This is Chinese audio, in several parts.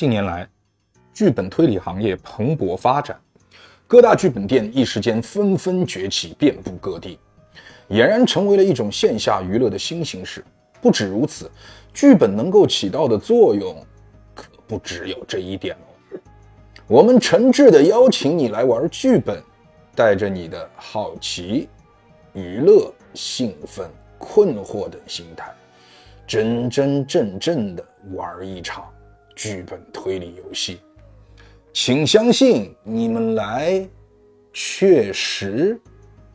近年来，剧本推理行业蓬勃发展，各大剧本店一时间纷纷崛起，遍布各地，俨然成为了一种线下娱乐的新形式。不止如此，剧本能够起到的作用，可不只有这一点哦。我们诚挚地邀请你来玩剧本，带着你的好奇、娱乐、兴奋、困惑等心态，真真正正地玩一场剧本推理游戏。请相信，你们来确实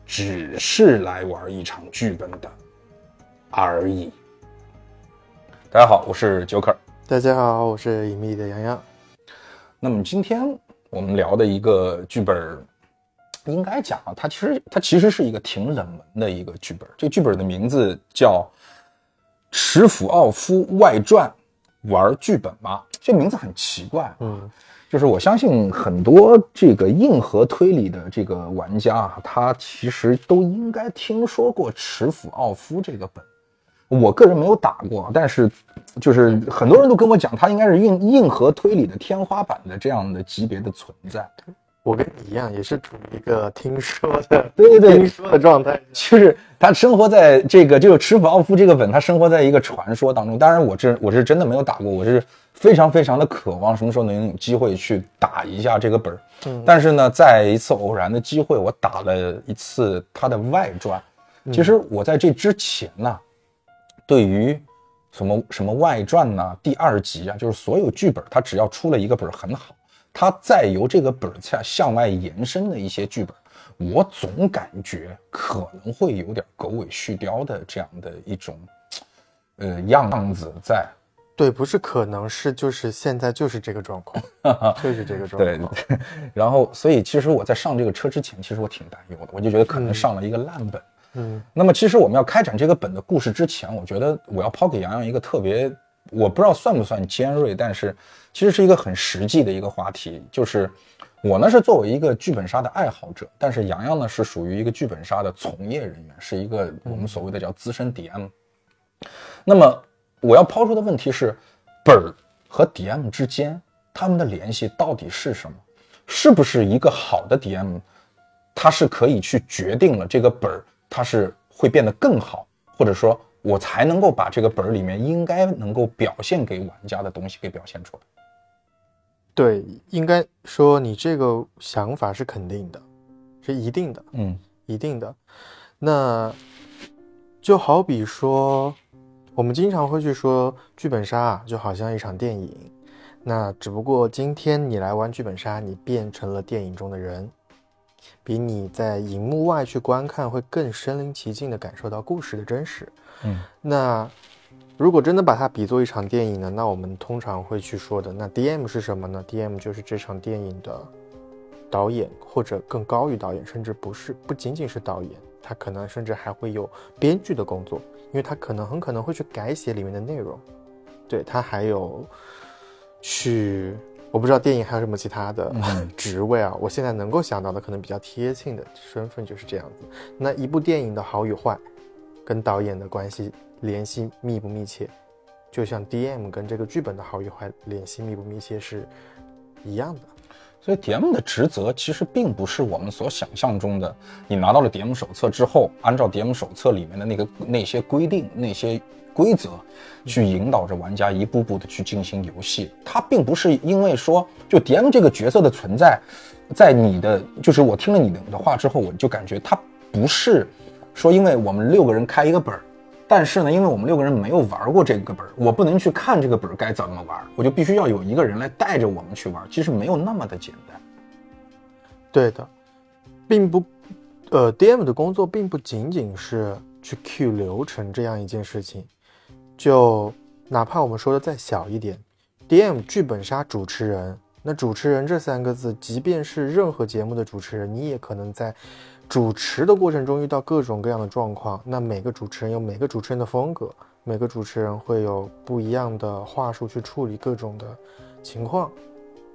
只是来玩一场剧本的而已。大家好，我是 Joker。大家好，我是隐秘的洋洋。那么今天我们聊的一个剧本，应该讲啊，它其实它其实是一个挺冷门的一个剧本。这个剧本的名字叫《池府奥夫外传》，玩剧本吗？这名字很奇怪，嗯，就是我相信很多这个硬核推理的这个玩家啊，他其实都应该听说过池府奥夫这个本。我个人没有打过，但是就是很多人都跟我讲，他应该是硬硬核推理的天花板的这样的级别的存在。我跟你一样，也是处于一个听说的，对对对听说的状态。就是他生活在这个，就是池府奥夫这个本，他生活在一个传说当中。当然，我这我是真的没有打过，我是非常非常的渴望什么时候能有机会去打一下这个本儿。嗯但是呢，在一次偶然的机会，我打了一次他的外传。其实我在这之前呢，对于什么什么外传呐、第二集啊，就是所有剧本，它只要出了一个本儿很好，它再由这个本儿向向外延伸的一些剧本，我总感觉可能会有点狗尾续貂的这样的一种呃样子在。对，不是可能是就是现在就是这个状况，就是这个状况对。，然后所以其实我在上这个车之前，其实我挺担忧的，我就觉得可能上了一个烂本。嗯那么其实我们要开展这个本的故事之前，我觉得我要抛给洋洋一个特别，我不知道算不算尖锐，但是其实是一个很实际的一个话题，就是我呢是作为一个剧本杀的爱好者，但是洋洋呢是属于一个剧本杀的从业人员，是一个我们所谓的叫资深 DM。那么我要抛出的问题是，本儿和 DM 之间他们的联系到底是什么？是不是一个好的 DM，他是可以去决定了这个本儿它是会变得更好，或者说我才能够把这个本儿里面应该能够表现给玩家的东西给表现出来。对，应该说你这个想法是肯定的，是一定的，嗯一定的。那就好比说，我们经常会去说剧本杀啊，就好像一场电影。那只不过今天你来玩剧本杀，你变成了电影中的人，比你在荧幕外去观看会更身临其境地感受到故事的真实。嗯那如果真的把它比作一场电影呢？那我们通常会去说的，那 DM 是什么呢？DM 就是这场电影的导演，或者更高于导演，甚至不是不仅仅是导演，他可能甚至还会有编剧的工作，因为他可能很可能会去改写里面的内容，对他还有去。我不知道电影还有什么其他的嗯 职位啊，我现在能够想到的可能比较贴近的身份就是这样子。那一部电影的好与坏，跟导演的关系联系密不密切，就像 DM 跟这个剧本的好与坏联系密不密切是一样的。所以 DM 的职责其实并不是我们所想象中的，你拿到了 DM 手册之后，按照 DM 手册里面的那个那些规定、那些规则，去引导着玩家一步步的去进行游戏。它并不是因为说就 DM 这个角色的存在，在你的就是我听了你的话之后，我就感觉它不是说因为我们六个人开一个本儿。但是呢，因为我们六个人没有玩过这个本儿，我不能去看这个本儿该怎么玩，我就必须要有一个人来带着我们去玩。其实没有那么的简单。对的，并不，呃，DM 的工作并不仅仅是去 Q 流程这样一件事情，就哪怕我们说的再小一点，DM 剧本杀主持人，那主持人这三个字，即便是任何节目的主持人，你也可能在主持的过程中遇到各种各样的状况。那每个主持人有每个主持人的风格，每个主持人会有不一样的话术去处理各种的情况。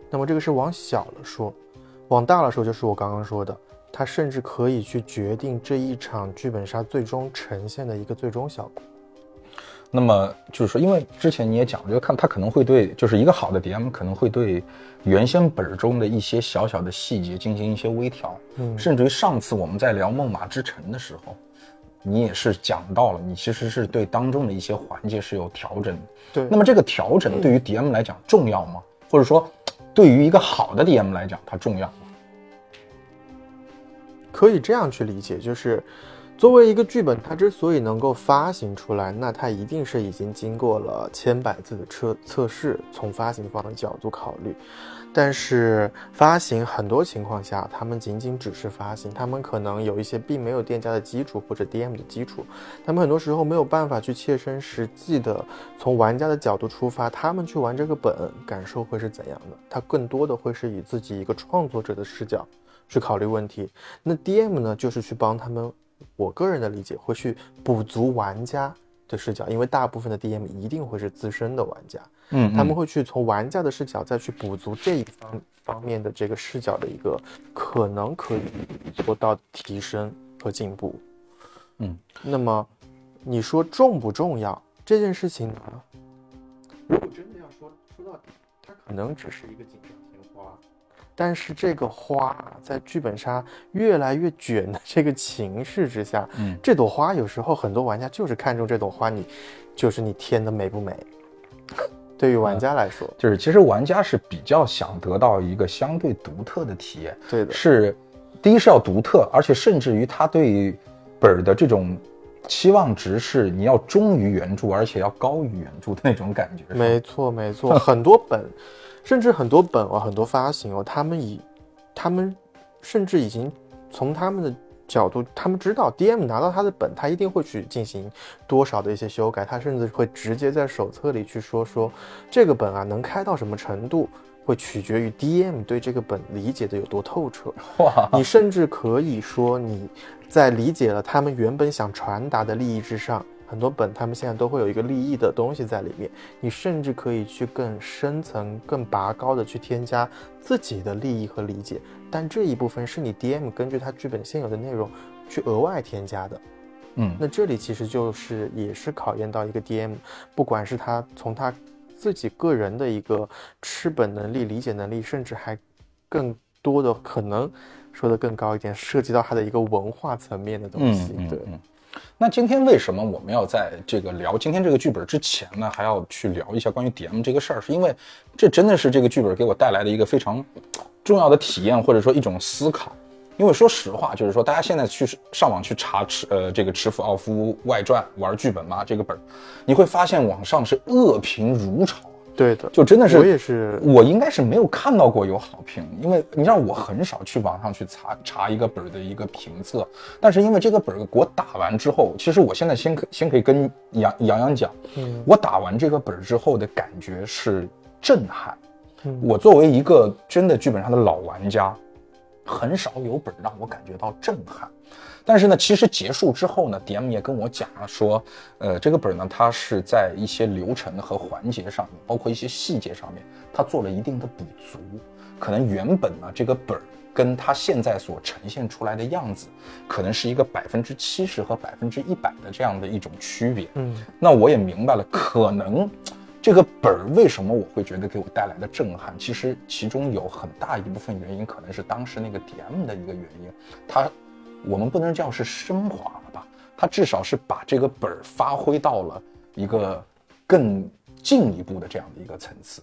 那么这个是往小了说，往大了说就是我刚刚说的，他甚至可以去决定这一场剧本杀最终呈现的一个最终效果。那么就是说，因为之前你也讲，就看他可能会对，就是一个好的 DM 可能会对原先本中的一些小小的细节进行一些微调，嗯，甚至于上次我们在聊《梦马之城》的时候，你也是讲到了，你其实是对当中的一些环节是有调整的，对。那么这个调整对于 DM 来讲重要吗？或者说，对于一个好的 DM 来讲，它重要吗？可以这样去理解，就是。作为一个剧本，它之所以能够发行出来，那它一定是已经经过了千百次的测测试。从发行方的角度考虑，但是发行很多情况下，他们仅仅只是发行，他们可能有一些并没有店家的基础或者 DM 的基础，他们很多时候没有办法去切身实际的从玩家的角度出发，他们去玩这个本感受会是怎样的？他更多的会是以自己一个创作者的视角去考虑问题。那 DM 呢，就是去帮他们。我个人的理解会去补足玩家的视角，因为大部分的 DM 一定会是资深的玩家，嗯，他们会去从玩家的视角再去补足这一方方面的这个视角的一个可能可以做到提升和进步，嗯，那么你说重不重要这件事情呢？如果真的要说说到底，它可能只是一个锦上添花。但是这个花在剧本杀越来越卷的这个情势之下，嗯，这朵花有时候很多玩家就是看中这朵花，你就是你添的美不美？对于玩家来说，就是其实玩家是比较想得到一个相对独特的体验，对的，是第一是要独特，而且甚至于他对本儿的这种期望值是你要忠于原著，而且要高于原著的那种感觉。没错，没错，很多本。甚至很多本哦，很多发行哦，他们以，他们甚至已经从他们的角度，他们知道 DM 拿到他的本，他一定会去进行多少的一些修改，他甚至会直接在手册里去说说这个本啊能开到什么程度，会取决于 DM 对这个本理解的有多透彻。哇，你甚至可以说你在理解了他们原本想传达的利益之上。很多本他们现在都会有一个利益的东西在里面，你甚至可以去更深层、更拔高的去添加自己的利益和理解，但这一部分是你 DM 根据他剧本现有的内容去额外添加的。嗯，那这里其实就是也是考验到一个 DM，不管是他从他自己个人的一个吃本能力、理解能力，甚至还更多的可能说的更高一点，涉及到他的一个文化层面的东西。对。那今天为什么我们要在这个聊今天这个剧本之前呢，还要去聊一下关于 DM 这个事儿？是因为这真的是这个剧本给我带来的一个非常重要的体验，或者说一种思考。因为说实话，就是说大家现在去上网去查持呃这个池府奥夫外传玩剧本嘛，这个本你会发现网上是恶评如潮。对的，就真的是我也是，我应该是没有看到过有好评，因为你知道我很少去网上去查查一个本儿的一个评测，但是因为这个本儿给我打完之后，其实我现在先可先可以跟杨杨洋讲，嗯，我打完这个本儿之后的感觉是震撼，嗯，我作为一个真的剧本上的老玩家，很少有本让我感觉到震撼。但是呢，其实结束之后呢，DM 也跟我讲了，说，呃，这个本呢，它是在一些流程和环节上面，包括一些细节上面，它做了一定的补足。可能原本呢，这个本儿跟它现在所呈现出来的样子，可能是一个百分之七十和百分之一百的这样的一种区别。嗯，那我也明白了，可能这个本儿为什么我会觉得给我带来的震撼，其实其中有很大一部分原因，可能是当时那个 DM 的一个原因，它。我们不能叫是升华了吧？它至少是把这个本儿发挥到了一个更进一步的这样的一个层次。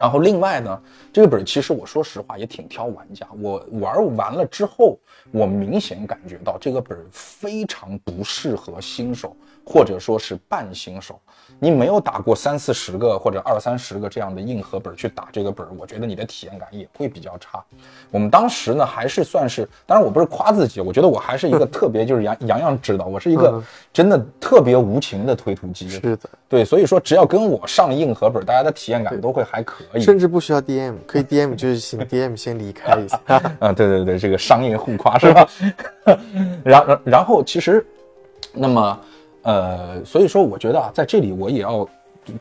然后另外呢，这个本儿其实我说实话也挺挑玩家。我玩完了之后，我明显感觉到这个本儿非常不适合新手，或者说是半新手。你没有打过三四十个或者二三十个这样的硬核本去打这个本，我觉得你的体验感也会比较差。我们当时呢还是算是，当然我不是夸自己，我觉得我还是一个特别，就是杨杨洋 知道，我是一个真的特别无情的推土机。是的，对，所以说只要跟我上硬核本，大家的体验感都会还可以，甚至不需要 DM，可以 DM 就是请 DM 先离开一下。啊，对对对，这个商业互夸是吧？然然然后其实，那么。呃，所以说，我觉得啊，在这里我也要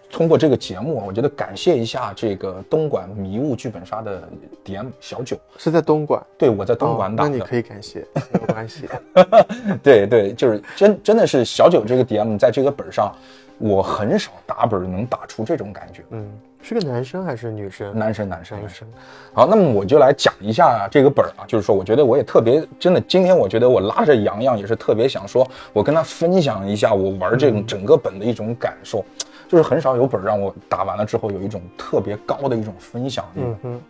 通过这个节目，我觉得感谢一下这个东莞迷雾剧本杀的 DM 小九，是在东莞，对，我在东莞打的，那你可以感谢，没关系。对对，就是真真的是小九这个 DM 在这个本上，我很少打本能打出这种感觉。嗯，是个男生还是女生？男生，男生，男生。好，那么我就来讲一下这个本儿啊，就是说，我觉得我也特别真的，今天我觉得我拉着洋洋也是特别想说，我跟他分享一下我玩这种整个本的一种感受，就是很少有本让我打完了之后有一种特别高的一种分享力。嗯哼。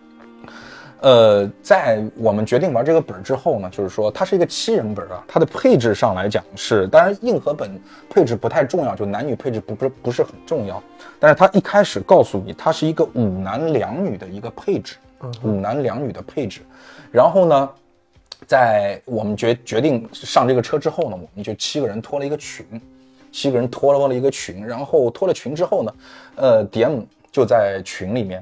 呃，在我们决定玩这个本之后呢，就是说它是一个七人本啊，它的配置上来讲是，当然硬核本配置不太重要，就男女配置不不不是很重要，但是它一开始告诉你，它是一个五男两女的一个配置，五男两女的配置，然后呢，在我们决决定上这个车之后呢，我们就七个人拖了一个群，七个人拖了了一个群，然后拖了群之后呢，呃，DM 就在群里面。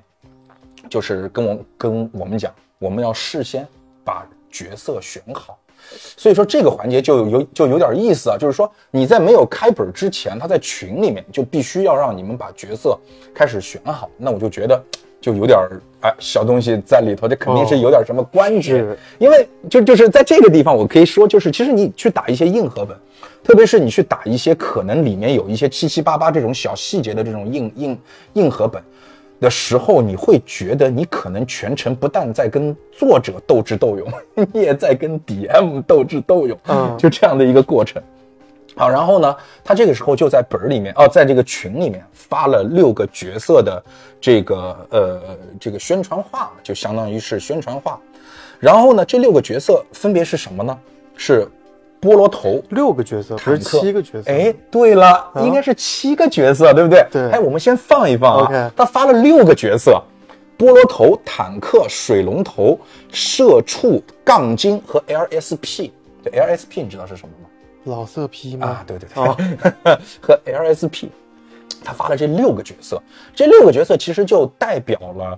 就是跟我跟我们讲，我们要事先把角色选好，所以说这个环节就有就有点意思啊。就是说你在没有开本之前，他在群里面就必须要让你们把角色开始选好。那我就觉得 就有点哎小东西在里头，这肯定是有点什么关节。因为就就是在这个地方，我可以说就是其实你去打一些硬核本，特别是你去打一些可能里面有一些七七八八这种小细节的这种硬硬硬核本。的时候，你会觉得你可能全程不但在跟作者斗智斗勇，你也在跟 DM 斗智斗勇，嗯，就这样的一个过程。好，然后呢，他这个时候就在本儿里面哦，在这个群里面发了六个角色的这个呃这个宣传画，就相当于是宣传画。然后呢，这六个角色分别是什么呢？是。菠萝头六个角色，不是七个角色。哎，对了，应该是七个角色，对不对？对。哎，我们先放一放啊。他发了六个角色：菠萝头、坦克、水龙头、社畜、杠精和 LSP。这 LSP 你知道是什么吗？老色批吗？啊，对对对。和 LSP，他发了这六个角色，这六个角色其实就代表了。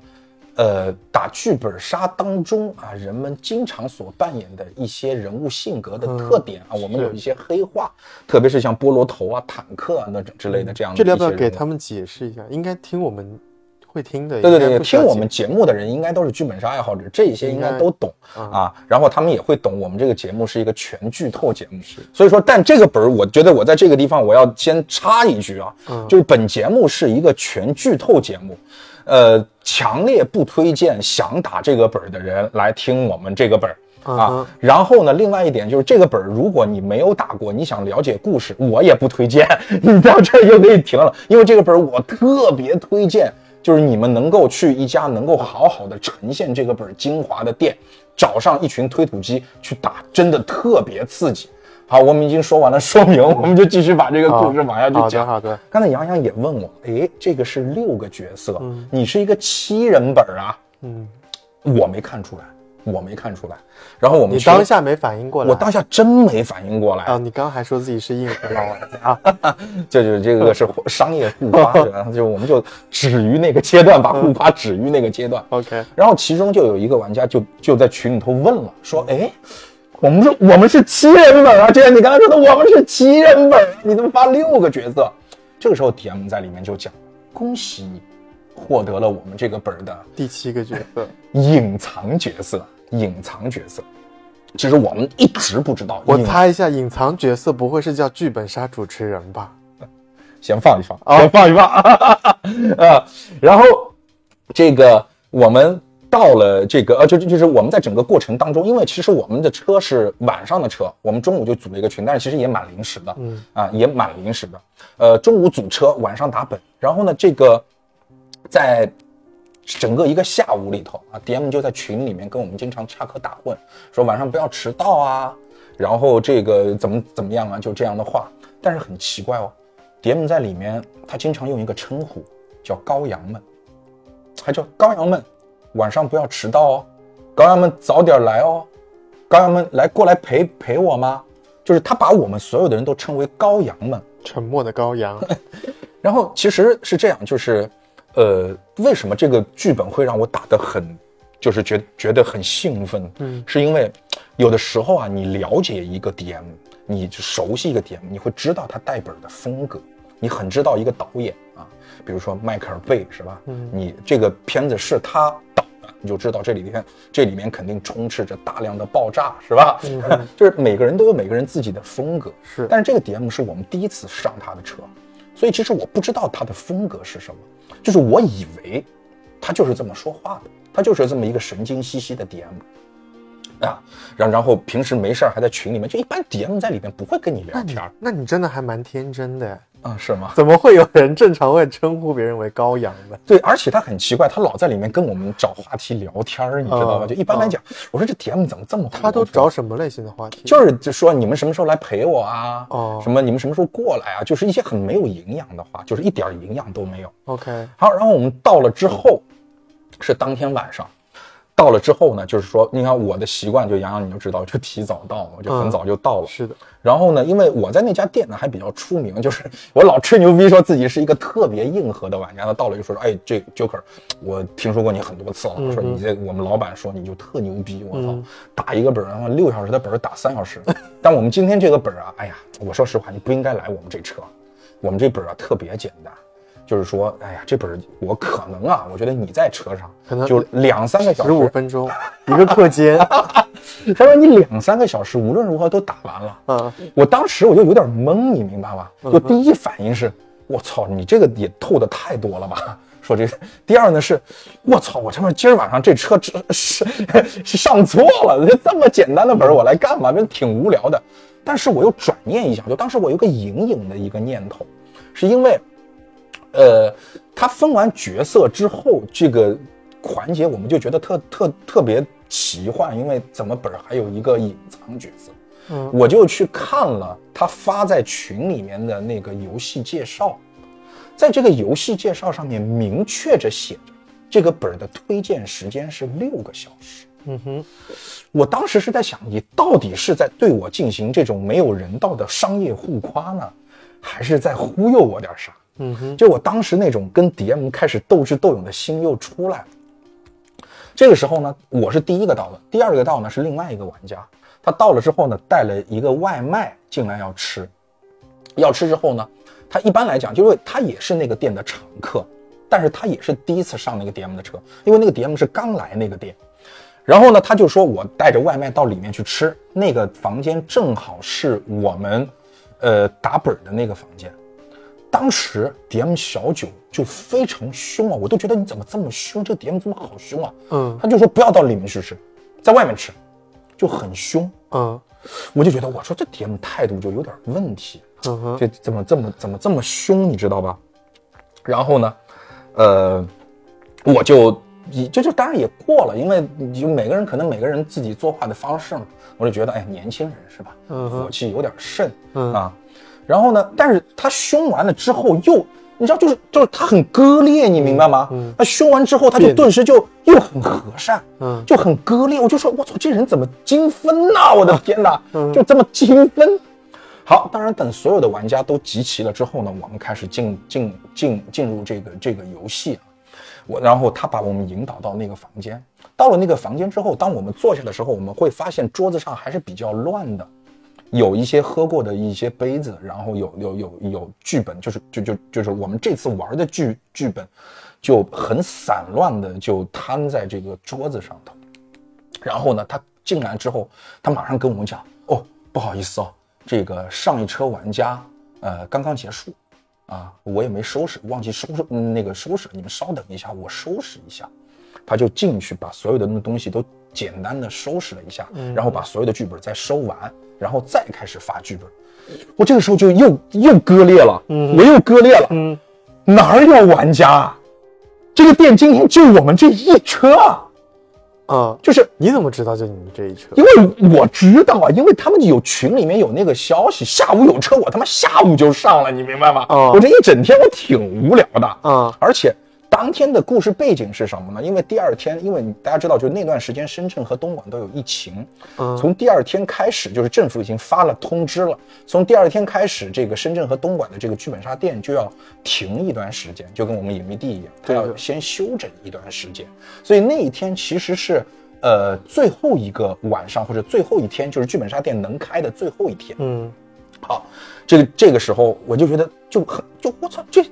呃，打剧本杀当中啊，人们经常所扮演的一些人物性格的特点啊，我们有一些黑化，特别是像菠萝头啊、坦克啊那种之类的这样的。这里要不要给他们解释一下？应该听我们会听的。对对对，听我们节目的人应该都是剧本杀爱好者，这些应该都懂啊。然后他们也会懂我们这个节目是一个全剧透节目，是。所以说，但这个本儿，我觉得我在这个地方我要先插一句啊，就是本节目是一个全剧透节目。呃，强烈不推荐想打这个本儿的人来听我们这个本儿啊。然后呢，另外一点就是这个本儿，如果你没有打过，你想了解故事，我也不推荐。你到这儿就可以停了，因为这个本儿我特别推荐，就是你们能够去一家能够好好的呈现这个本儿精华的店，找上一群推土机去打，真的特别刺激。好，我们已经说完了说明，我们就继续把这个故事往下去讲。好的，刚才杨洋也问我，哎，这个是六个角色，你是一个七人本啊？嗯，我没看出来，我没看出来。然后我们你当下没反应过来，我当下真没反应过来啊！你刚还说自己是硬核老玩家，就就这个是商业互夸，然 后就我们就止于那个阶段，把互夸止于那个阶段。OK，然后其中就有一个玩家就就在群里头问了，说，哎。我们是我们是七人本啊，就像你刚才说的，我们是七人本，你怎么发六个角色？这个时候 DM 在里面就讲，恭喜你获得了我们这个本的第七个角色，隐藏角色，隐藏角色。其实我们一直不知道。我猜一下，隐藏角色不会是叫剧本杀主持人吧？先放一放，先放一放啊。然后这个我们。到了这个呃，就就是我们在整个过程当中，因为其实我们的车是晚上的车，我们中午就组了一个群，但是其实也蛮临时的，嗯啊，也蛮临时的。呃，中午组车，晚上打本，然后呢，这个在整个一个下午里头啊，DM 就在群里面跟我们经常插科打诨，说晚上不要迟到啊，然后这个怎么怎么样啊，就这样的话。但是很奇怪哦，DM 在里面他经常用一个称呼叫羔羊们，还叫羔羊们。晚上不要迟到哦，羔羊们早点来哦，羔羊们来过来陪陪我吗？就是他把我们所有的人都称为羔羊们，沉默的羔羊。然后其实是这样，就是，呃，为什么这个剧本会让我打得很，就是觉觉得很兴奋？嗯，是因为有的时候啊，你了解一个 DM，你熟悉一个 DM，你会知道他带本的风格，你很知道一个导演啊，比如说迈克尔贝是吧？嗯，你这个片子是他。你就知道这里面这里面肯定充斥着大量的爆炸，是吧？就是每个人都有每个人自己的风格。是，但是这个 DM 是我们第一次上他的车，所以其实我不知道他的风格是什么，就是我以为他就是这么说话的，他就是这么一个神经兮兮的 DM 啊，然然后平时没事儿还在群里面，就一般 DM 在里面不会跟你聊那你天那你真的还蛮天真的，啊，是吗？怎么会有人正常会称呼别人为羔羊呢？对，而且他很奇怪，他老在里面跟我们找话题聊天儿，你知道吗？嗯就一般来讲，我说这 DM 怎么这么他都找什么类型的话题？就是就说你们什么时候来陪我啊？哦什么你们什么时候过来啊？就是一些很没有营养的话，就是一点营养都没有。OK，好，然后我们到了之后，是当天晚上。到了之后呢，就是说，你看我的习惯，就洋洋你就知道，就提早到嘛，我就很嗯早就到了。是的，然后呢，因为我在那家店呢还比较出名，就是我老吹牛逼说自己是一个特别硬核的玩家。他到了就说：“哎，这 Joker，我听说过你很多次了，说你这我们老板说你就特牛逼，我操，打一个本儿，然后六小时的本儿打三小时。但我们今天这个本儿啊，哎呀，我说实话，你不应该来我们这车，我们这本儿啊特别简单。”就是说，哎呀，这本儿我可能啊，我觉得你在车上可能就两三个小时，十五分钟一个课间，他说你两三个小时无论如何都打完了。嗯，我当时我就有点懵，你明白吗？就第一反应是，我操，你这个也透的太多了吧？说这个，第二呢是，我操，我他妈今儿晚上这车是是是上错了，这这么简单的本儿我来干嘛？这挺无聊的。但是我又转念一想，就当时我有个隐隐的一个念头，是因为，呃，他分完角色之后，这个环节我们就觉得特特特别奇幻，因为怎么本儿还有一个隐藏角色。嗯我就去看了他发在群里面的那个游戏介绍，在这个游戏介绍上面明确着写着，这个本儿的推荐时间是六个小时。嗯哼，我当时是在想，你到底是在对我进行这种没有人道的商业互夸呢，还是在忽悠我点啥？嗯哼，就我当时那种跟 DM 开始斗智斗勇的心又出来了。这个时候呢，我是第一个到的，第二个到呢是另外一个玩家。他到了之后呢，带了一个外卖进来要吃，要吃之后呢，他一般来讲，就因为他也是那个店的常客，但是他也是第一次上那个 DM 的车，因为那个 DM 是刚来那个店。然后呢，他就说我带着外卖到里面去吃，那个房间正好是我们，呃，打本的那个房间。当时 DM 小九就非常凶啊，我都觉得你怎么这么凶？这个 DM 怎么好凶啊？嗯他就说不要到里面去吃，在外面吃，就很凶。嗯我就觉得我说这 DM 态度就有点问题，这怎么这么怎么这么凶，你知道吧？然后呢，呃，我就也这就当然也过了，因为就每个人可能每个人自己作画的方式嘛，我就觉得哎，年轻人是吧？火气有点盛，嗯啊。然后呢，但是他凶完了之后又，你知道，就是就是他很割裂，你明白吗？嗯他凶完之后，他就顿时就又很和善，嗯就很割裂。我就说，我操，这人怎么精分呐、我的天哪，嗯就这么精分。好，当然等所有的玩家都集齐了之后呢，我们开始进进进进入这个这个游戏啊。我然后他把我们引导到那个房间，到了那个房间之后，当我们坐下的时候，我们会发现桌子上还是比较乱的，有一些喝过的一些杯子，然后有有有有剧本，就是就就就是我们这次玩的剧剧本，就很散乱的就摊在这个桌子上头。然后呢，他进来之后，他马上跟我们讲：“哦，不好意思哦，这个上一车玩家呃刚刚结束，啊，我也没收拾，忘记收拾、嗯、那个收拾，你们稍等一下，我收拾一下。”他就进去把所有的那东西都简单的收拾了一下，然后把所有的剧本再收完，然后再开始发剧本。我这个时候就又又割裂了，我又割裂了，嗯哪儿有玩家啊？这个店今天就我们这一车啊，啊，就是你怎么知道就你们这一车？因为我知道啊，因为他们有群里面有那个消息，下午有车，我他妈下午就上了，你明白吗？啊我这一整天我挺无聊的，啊而且当天的故事背景是什么呢？因为第二天，因为大家知道，就那段时间深圳和东莞都有疫情，嗯从第二天开始，就是政府已经发了通知了，从第二天开始，这个深圳和东莞的这个剧本杀店就要停一段时间，就跟我们隐秘地一样，它要先休整一段时间。所以那一天其实是呃最后一个晚上或者最后一天，就是剧本杀店能开的最后一天。嗯好，这个这个时候我就觉得就很就我操这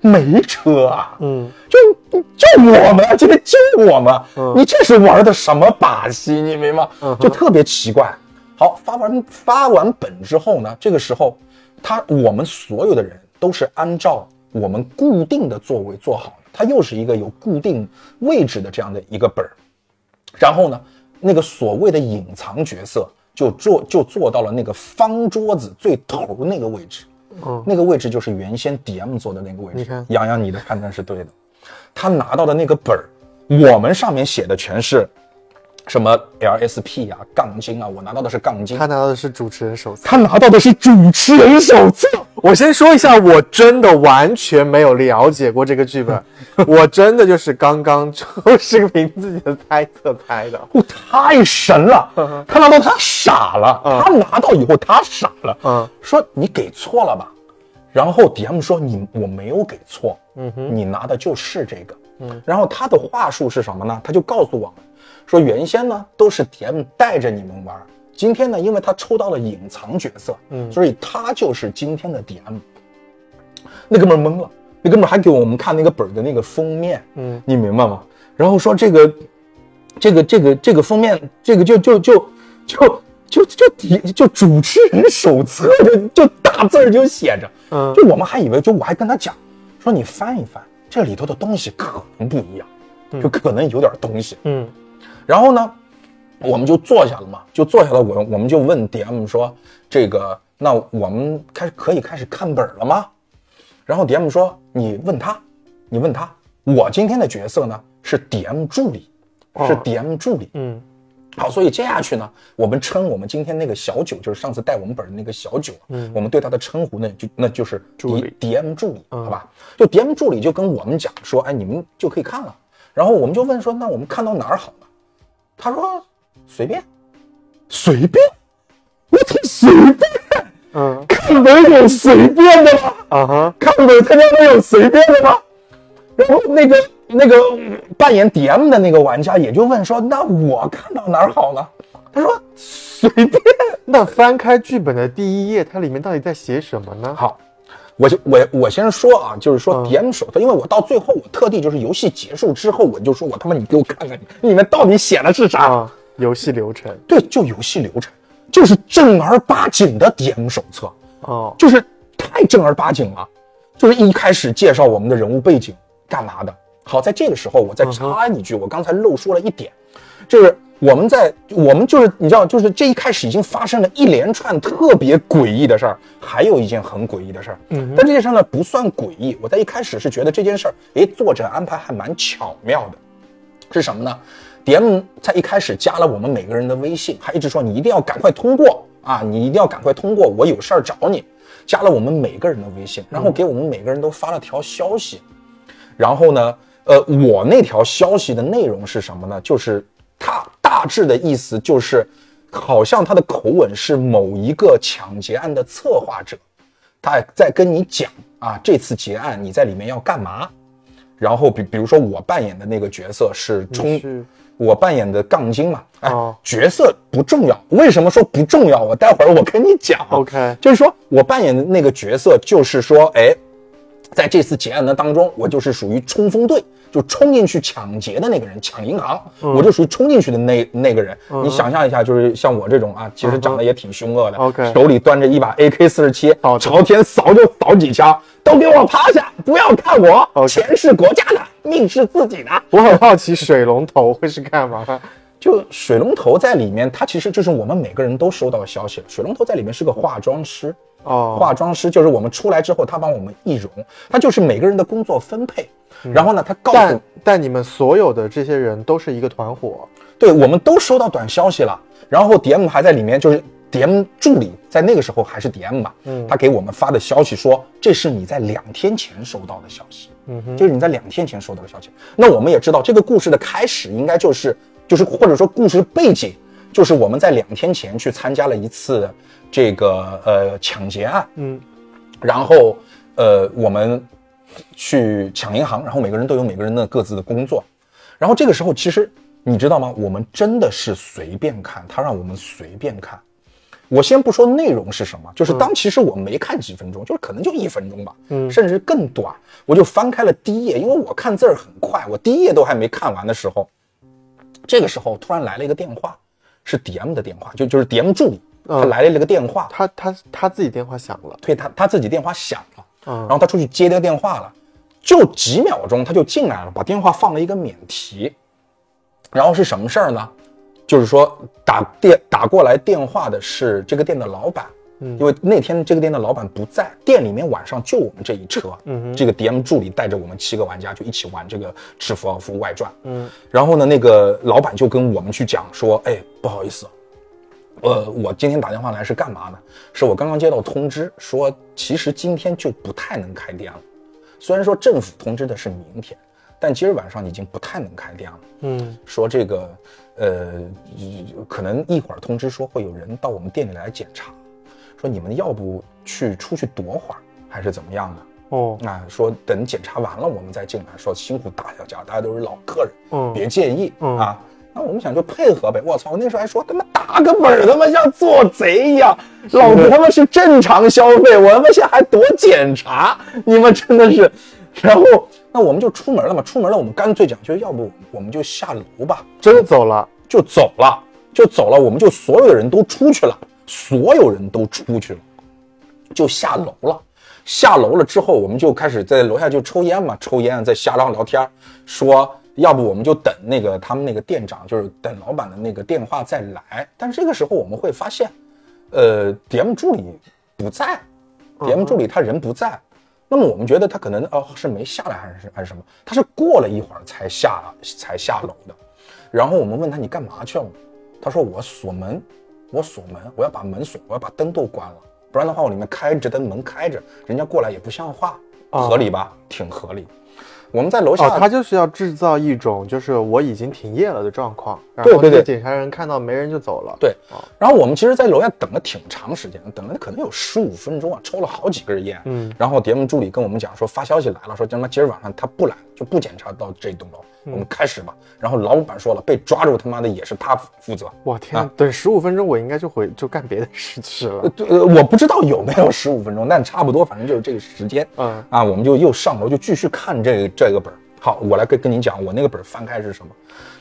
没车啊，嗯就就我们啊，这个就我们，嗯你这是玩的什么把戏？你明白就特别奇怪。好，发完发完本之后呢，这个时候他我们所有的人都是按照我们固定的座位坐好的，它又是一个有固定位置的这样的一个本儿。然后呢，那个所谓的隐藏角色就坐就坐到了那个方桌子最头那个位置，嗯那个位置就是原先 DM 坐的那个位置。你看洋洋，你的判断是对的。他拿到的那个本儿，我们上面写的全是什么 LSP 啊、杠精啊，我拿到的是杠精他，拿到的是主持人手册。他拿到的是主持人手册。我先说一下，我真的完全没有了解过这个剧本，我真的就是刚刚就是凭自己的猜测猜的。哦，太神了！他拿到他傻了，他拿到以后他傻了，嗯，说你给错了吧？然后 DM 说你我没有给错，嗯哼，你拿的就是这个，嗯，然后他的话术是什么呢？他就告诉我们说，原先呢都是 DM 带着你们玩，今天呢因为他抽到了隐藏角色，嗯，所以他就是今天的 DM。那哥们懵了，那哥们还给我们看那个本的那个封面，嗯，你明白吗？然后说这个，这个，这个，这个封面，这个就就就就就就底就主持人手册就就大字儿就写着，嗯就我们还以为，就我还跟他讲说你翻一翻，这里头的东西可能不一样，就可能有点东西。嗯然后呢，我们就坐下了嘛，就坐下了。我我们就问 DM 说：“这个，那我们开始可以开始看本了吗？”然后 DM 说：“你问他，你问他。我今天的角色呢是 DM 助理，是哦 DM 助理。嗯好，所以接下去呢，我们称我们今天那个小九，就是上次带我们本儿的那个小九，嗯，我们对他的称呼呢，就那就是 DM 助理，好吧？就 DM 助理就跟我们讲说，哎，你们就可以看了。然后我们就问说，那我们看到哪儿好呢？他说随便，随便，我挺随便，嗯看本有随便的吗？啊哈，看本他妈能有随便的吗？然后那个那个扮演 DM 的那个玩家也就问说，那我看到哪儿好了？他说随便。那翻开剧本的第一页，它里面到底在写什么呢？好，我就我我先说啊，就是说嗯。DM 手册，因为我到最后我特地就是游戏结束之后，我就说我他妈你给我看看你里面到底写的是啥？啊，游戏流程。对，就游戏流程，就是正儿八经的 DM 手册，哦，就是太正儿八经了，就是一开始介绍我们的人物背景干嘛的。好，在这个时候我再插一句，我刚才漏说了一点，就是我们在我们就是你知道，就是这一开始已经发生了一连串特别诡异的事儿，还有一件很诡异的事儿，嗯，但这件事儿呢不算诡异，我在一开始是觉得这件事儿，诶，作者安排还蛮巧妙的，是什么呢？DM 在一开始加了我们每个人的微信，还一直说你一定要赶快通过啊，你一定要赶快通过，我有事儿找你。加了我们每个人的微信，然后给我们每个人都发了条消息。然后呢，呃，我那条消息的内容是什么呢？就是它大致的意思就是，好像他的口吻是某一个抢劫案的策划者，他在跟你讲啊，这次劫案你在里面要干嘛。然后比比如说我扮演的那个角色是冲是我扮演的杠精嘛，哎，哦角色不重要。为什么说不重要？我待会儿我跟你讲。OK 就是说我扮演的那个角色，就是说，哎，在这次劫案的当中，我就是属于冲锋队，就冲进去抢劫的那个人，抢银行，嗯我就属于冲进去的那那个人。你想象一下，就是像我这种啊，其实长得也挺凶恶的 OK 手里端着一把 AK 四十七朝天扫就扫几枪，都给我趴下，不要看我，钱是国家的，命是自己的。我很好奇水龙头会是干嘛？就水龙头在里面，它其实就是我们每个人都收到消息了。水龙头在里面是个化妆师，哦，化妆师就是我们出来之后，他帮我们易容，他就是每个人的工作分配。然后呢，他告诉但但你们所有的这些人都是一个团伙，对，我们都收到短消息了，然后 DM 还在里面，就是 DM 助理在那个时候还是 DM 嘛，嗯，他给我们发的消息说，这是你在两天前收到的消息，嗯哼，就是你在两天前收到的消息。那我们也知道，这个故事的开始应该就是就是或者说故事背景就是我们在两天前去参加了一次这个呃抢劫案，嗯，然后呃我们去抢银行，然后每个人都有每个人的各自的工作，然后这个时候其实你知道吗？我们真的是随便看，他让我们随便看。我先不说内容是什么，就是当其实我没看几分钟，就是可能就一分钟吧，嗯。甚至更短，我就翻开了第一页，因为我看字儿很快，我第一页都还没看完的时候，这个时候突然来了一个电话，是 DM 的电话，就就是 DM 助理，他嗯。来了一个电话，他他他自己电话响了，对他他自己电话响了，嗯。然后他出去接这个电话了，就几秒钟他就进来了，把电话放了一个免提。然后是什么事儿呢？就是说打电打过来电话的是这个店的老板，嗯。因为那天这个店的老板不在，店里面晚上就我们这一车，嗯这个 DM 助理带着我们七个玩家就一起玩这个《制服奥夫外传》，嗯。然后呢，那个老板就跟我们去讲说，哎，不好意思，呃，我今天打电话来是干嘛呢？是我刚刚接到通知，说其实今天就不太能开店了。虽然说政府通知的是明天，但今儿晚上已经不太能开店了。嗯说这个，呃，可能一会儿通知说会有人到我们店里来检查，说你们要不去出去躲会儿，还是怎么样的？哦啊，说等检查完了我们再进来。说辛苦大家，大家都是老客人，嗯别介意、嗯啊。那我们想就配合呗。我操，我那时候还说他妈打个本儿他妈像做贼一样，老子他妈是正常消费，我他妈现在还躲检查，你们真的是。然后那我们就出门了嘛，出门了我们干脆讲，就要不我们就下楼吧，真的走了。就走了，就走了，我们就所有的人都出去了，所有人都出去了，就下楼了。下楼了之后，我们就开始在楼下就抽烟嘛，抽烟在瞎嚷聊天，说要不我们就等那个他们那个店长，就是等老板的那个电话再来。但是这个时候我们会发现，呃，DM 助理不在，DM 助理他人不在。那么我们觉得他可能哦是没下来还是还是什么？他是过了一会儿才下才下楼的。然后我们问他你干嘛去了？他说我锁门，我锁门，我要把门锁，我要把灯都关了，不然的话我里面开着灯，门开着，人家过来也不像话，哦合理吧？挺合理。我们在楼下，哦，他就是要制造一种就是我已经停业了的状况，然后对对对这个检查人看到没人就走了。对哦，然后我们其实，在楼下等了挺长时间，等了可能有十五分钟啊，抽了好几根烟。嗯，然后节目助理跟我们讲说，发消息来了，说他妈今儿晚上他不来，就不检查到这栋楼，嗯我们开始吧。然后老板说了，被抓住他妈的也是他负责。我天，啊等十五分钟我应该就回就干别的事去了。对，呃我不知道有没有十五分钟，但差不多，反正就是这个时间。嗯啊，我们就又上楼，就继续看这个这个本儿。好，我来跟跟你讲，我那个本儿翻开是什么？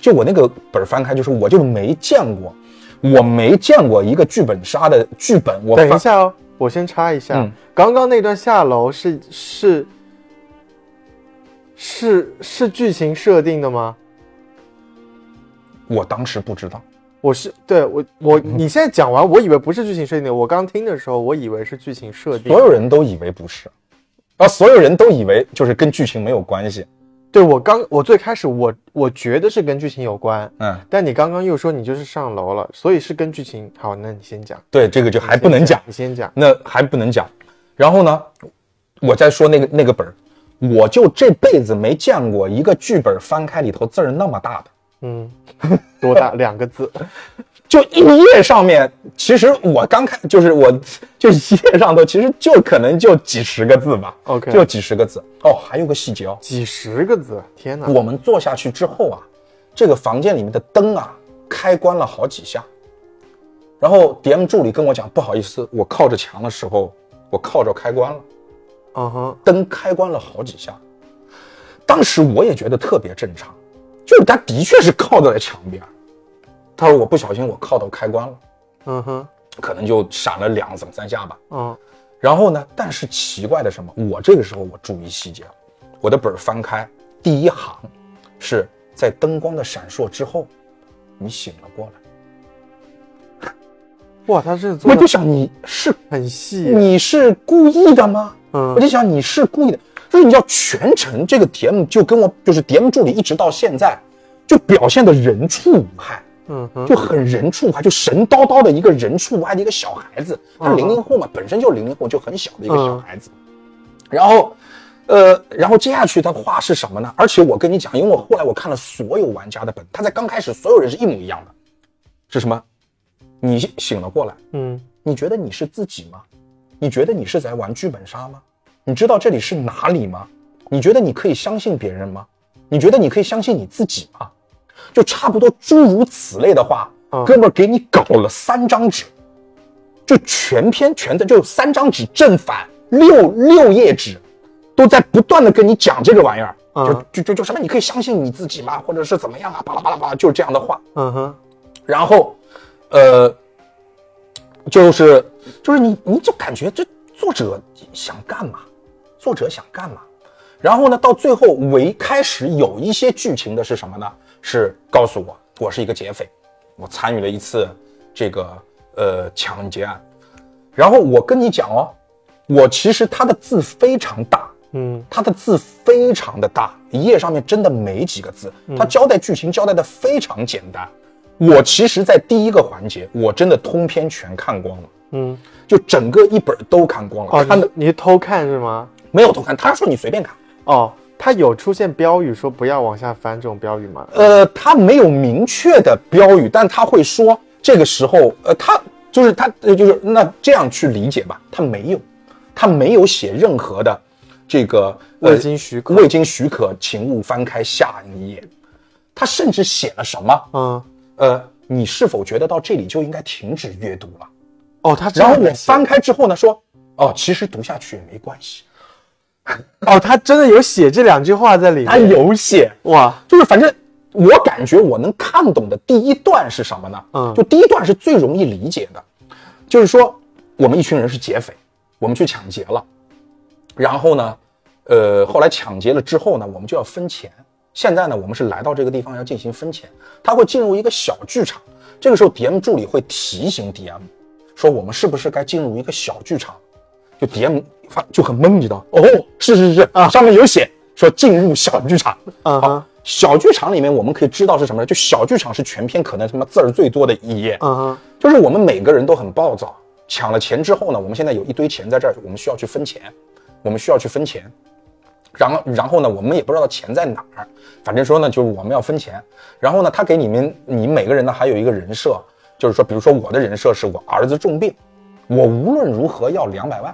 就我那个本儿翻开，就是我就没见过，我没见过一个剧本杀的剧本。我翻，等一下哦，我先插一下，嗯刚刚那段下楼是是是是剧情设定的吗？我当时不知道。我是对我我你现在讲完，我以为不是剧情设定的。我刚听的时候，我以为是剧情设定所。有人都以为不是，啊，所有人都以为就是跟剧情没有关系。对我刚我最开始我我觉得是跟剧情有关，嗯，但你刚刚又说你就是上楼了，所以是跟剧情。好，那你先讲，对，这个就还不能讲，你先讲。那还不能讲。然后呢，我再说那个那个本儿，我就这辈子没见过一个剧本翻开里头字儿那么大的。嗯，多大两个字？就一页上面，其实我刚看就是我就一页上头，其实就可能就几十个字吧 OK 就几十个字。哦，还有个细节哦，几十个字，天哪！我们坐下去之后啊，这个房间里面的灯啊开关了好几下，然后 DM 助理跟我讲，不好意思，我靠着墙的时候，我靠着开关了，嗯哼，灯开关了好几下。当时我也觉得特别正常，就是他的确是靠在了墙边。他说我不小心我靠到开关了。嗯哼，可能就闪了两两三下吧。嗯然后呢，但是奇怪的什么？我这个时候我注意细节了，我的本儿翻开，第一行是在灯光的闪烁之后，你醒了过来。哇，他是我就想你是很细，你是故意的吗？嗯我就想你是故意的，就是你知道全程这个 DM 就跟我就是 DM 助理一直到现在就表现的人畜无害。嗯哼，就很人畜无害，就神叨叨的一个人畜无害的一个小孩子。他是零零后嘛，本身就零零后，就很小的一个小孩子。然后，呃，然后接下去的话是什么呢？而且我跟你讲，因为我后来我看了所有玩家的本，他在刚开始所有人是一模一样的，是什么？你醒了过来，嗯你觉得你是自己吗？你觉得你是在玩剧本杀吗？你知道这里是哪里吗？你觉得你可以相信别人吗？你觉得你可以相信你自己吗？就差不多诸如此类的话，嗯哥们儿给你搞了三张纸，就全篇全的就三张纸正反六六页纸，都在不断的跟你讲这个玩意儿，嗯就就就就什么你可以相信你自己吗？或者是怎么样啊？巴拉巴拉巴拉，就是这样的话。嗯哼，然后，呃，就是就是你你就感觉这作者想干嘛？作者想干嘛？然后呢，到最后为开始有一些剧情的是什么呢？是告诉我我是一个劫匪，我参与了一次这个呃抢劫案。然后我跟你讲哦，我其实他的字非常大，嗯他的字非常的大，一页上面真的没几个字，他交代剧情交代的非常简单。我其实，在第一个环节，我真的通篇全看光了，嗯，就整个一本都看光了，哦，看的你你偷看是吗？没有偷看。他说你随便看，哦，他有出现标语说不要往下翻这种标语吗？呃，他没有明确的标语，但他会说这个时候，呃，他就是他呃就是那这样去理解吧，他没有，他没有写任何的这个呃未经许可未经许可，请勿翻开下一页。他甚至写了什么？嗯，呃，你是否觉得到这里就应该停止阅读了？哦，他然后我翻开之后呢，说，哦，其实读下去也没关系。哦，他真的有写这两句话在里面他。有写，哇，就是反正我感觉我能看懂的第一段是什么呢？嗯就第一段是最容易理解的，就是说我们一群人是劫匪，我们去抢劫了，然后呢，呃，后来抢劫了之后呢，我们就要分钱。现在呢，我们是来到这个地方要进行分钱，他会进入一个小剧场，这个时候 DM 助理会提醒 DM 说我们是不是该进入一个小剧场？就 DM 发就很懵，你知道？哦，是是是啊，上面有写说进入小剧场。好嗯哼，小剧场里面我们可以知道是什么呢？就小剧场是全篇可能他妈字儿最多的一页，嗯哼，就是我们每个人都很暴躁，抢了钱之后呢，我们现在有一堆钱在这儿，我们需要去分钱，我们需要去分钱。然后，然后呢，我们也不知道钱在哪儿，反正说呢，就是我们要分钱。然后呢，他给你们，你每个人呢还有一个人设，就是说，比如说我的人设是我儿子重病，我无论如何要两百万，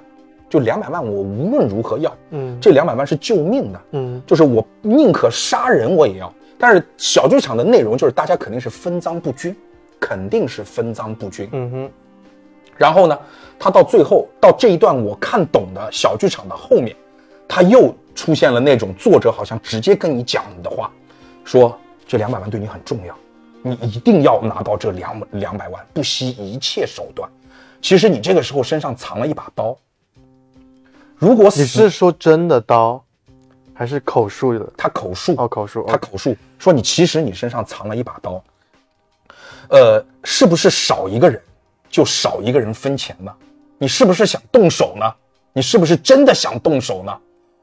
就两百万，我无论如何要，嗯这两百万是救命的，嗯就是我宁可杀人我也要。但是小剧场的内容就是大家肯定是分赃不均，肯定是分赃不均。嗯哼，然后呢，他到最后到这一段我看懂的小剧场的后面，他又出现了那种作者好像直接跟你讲的话，说这两百万对你很重要，你一定要拿到这两两百万，不惜一切手段。其实你这个时候身上藏了一把刀，如果死你是说真的刀，还是口述的？他口述哦，口述。他口述说你其实你身上藏了一把刀，呃，是不是少一个人就少一个人分钱呢？你是不是想动手呢？你是不是真的想动手呢？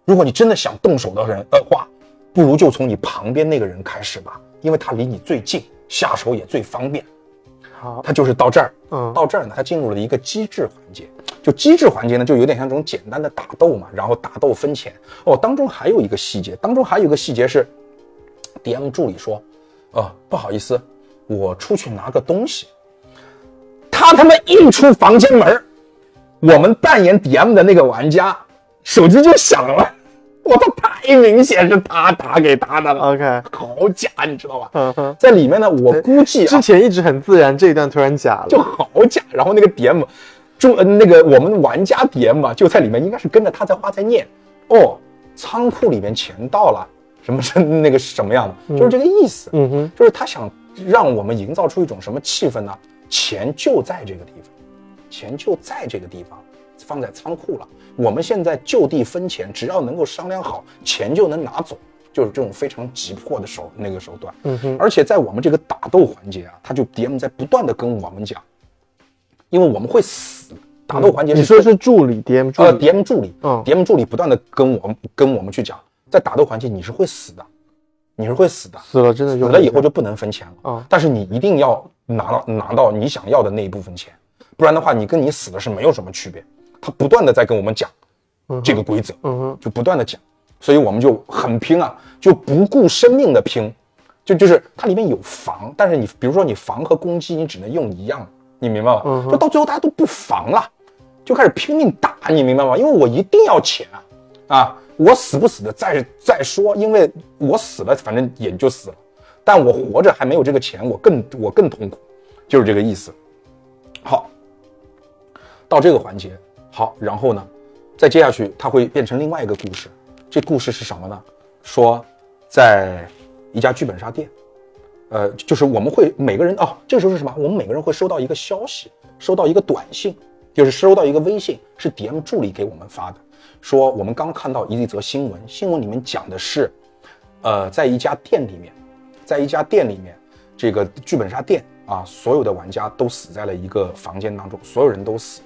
如果你真的想动手的人的话，不如就从你旁边那个人开始吧，因为他离你最近，下手也最方便。好，他就是到这儿，嗯到这儿呢，他进入了一个机制环节。就机制环节呢，就有点像这种简单的打斗嘛，然后打斗分钱。哦，当中还有一个细节，当中还有一个细节是，DM 助理说，哦，不好意思，我出去拿个东西。他他妈一出房间门我们扮演 DM 的那个玩家手机就响了，我操，太明显是他打给他的了，OK，好假，你知道吧？嗯哼，在里面呢，我估计啊之，前一直很自然，这一段突然假了。就好假。然后那个 DM，就呃那个我们玩家 DM 啊，就在里面，应该是跟着他在话在念哦，仓库里面钱到了，什么是那个什么样的，就是这个意思。嗯哼，就是他想让我们营造出一种什么气氛呢？钱就在这个地方，钱就在这个地方，放在仓库了。我们现在就地分钱，只要能够商量好，钱就能拿走，就是这种非常急迫的手那个手段。嗯哼，而且在我们这个打斗环节啊，他就 DM 在不断的跟我们讲，因为我们会死。打斗环节是你说是助理 DM 助呃理，DM 助理，嗯，DM 助理不断的跟我们跟我们去讲，在打斗环节你是会死的，你是会死的，死了真的死用了以后就不能分钱了。嗯但是你一定要拿到拿到你想要的那一部分钱，不然的话，你跟你死的是没有什么区别。他不断的在跟我们讲这个规则，就不断的讲，所以我们就很拼啊，就不顾生命的拼，就就是它里面有防，但是你比如说你防和攻击，你只能用一样，你明白吗？就到最后大家都不防了，就开始拼命打，你明白吗？因为我一定要钱啊，啊，我死不死的再再说，因为我死了，反正也就死了，但我活着还没有这个钱，我更我更痛苦，就是这个意思。好，到这个环节，好，然后呢，再接下去它会变成另外一个故事。这故事是什么呢？说在一家剧本杀店，呃，就是我们会每个人哦，这个时候是什么？我们每个人会收到一个消息，收到一个短信，就是收到一个微信，是 DM 助理给我们发的。说我们刚看到一则新闻，新闻里面讲的是，呃，在一家店里面，在一家店里面，这个剧本杀店啊，所有的玩家都死在了一个房间当中，所有人都死，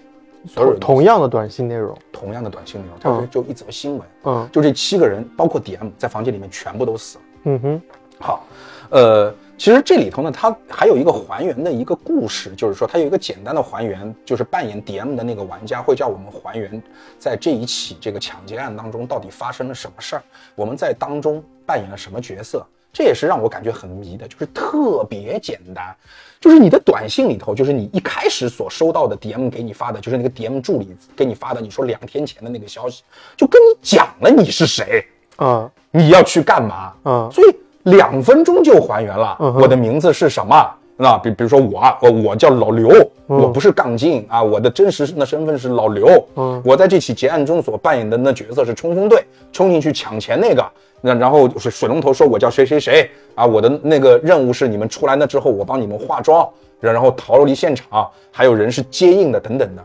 所有人同样的短信内容，同样的短信内容，他说嗯就一则新闻，嗯就这七个人，包括 DM 在房间里面全部都死了。嗯哼，好，呃，其实这里头呢，它还有一个还原的一个故事，就是说它有一个简单的还原，就是扮演 DM 的那个玩家会叫我们还原在这一起这个抢劫案当中到底发生了什么事儿，我们在当中扮演了什么角色。这也是让我感觉很迷的，就是特别简单，就是你的短信里头，就是你一开始所收到的 DM 给你发的，就是那个 DM 助理给你发的，你说两天前的那个消息，就跟你讲了你是谁，嗯你要去干嘛，嗯所以两分钟就还原了。嗯我的名字是什么？那比比如说我啊，我我叫老刘，我不是杠精啊，我的真实的身份是老刘。嗯我在这起劫案中所扮演的那角色是冲锋队，冲进去抢钱那个。那然后水水龙头说我叫谁谁谁啊，我的那个任务是你们出来那之后，我帮你们化妆，然后逃离现场，还有人是接应的等等的。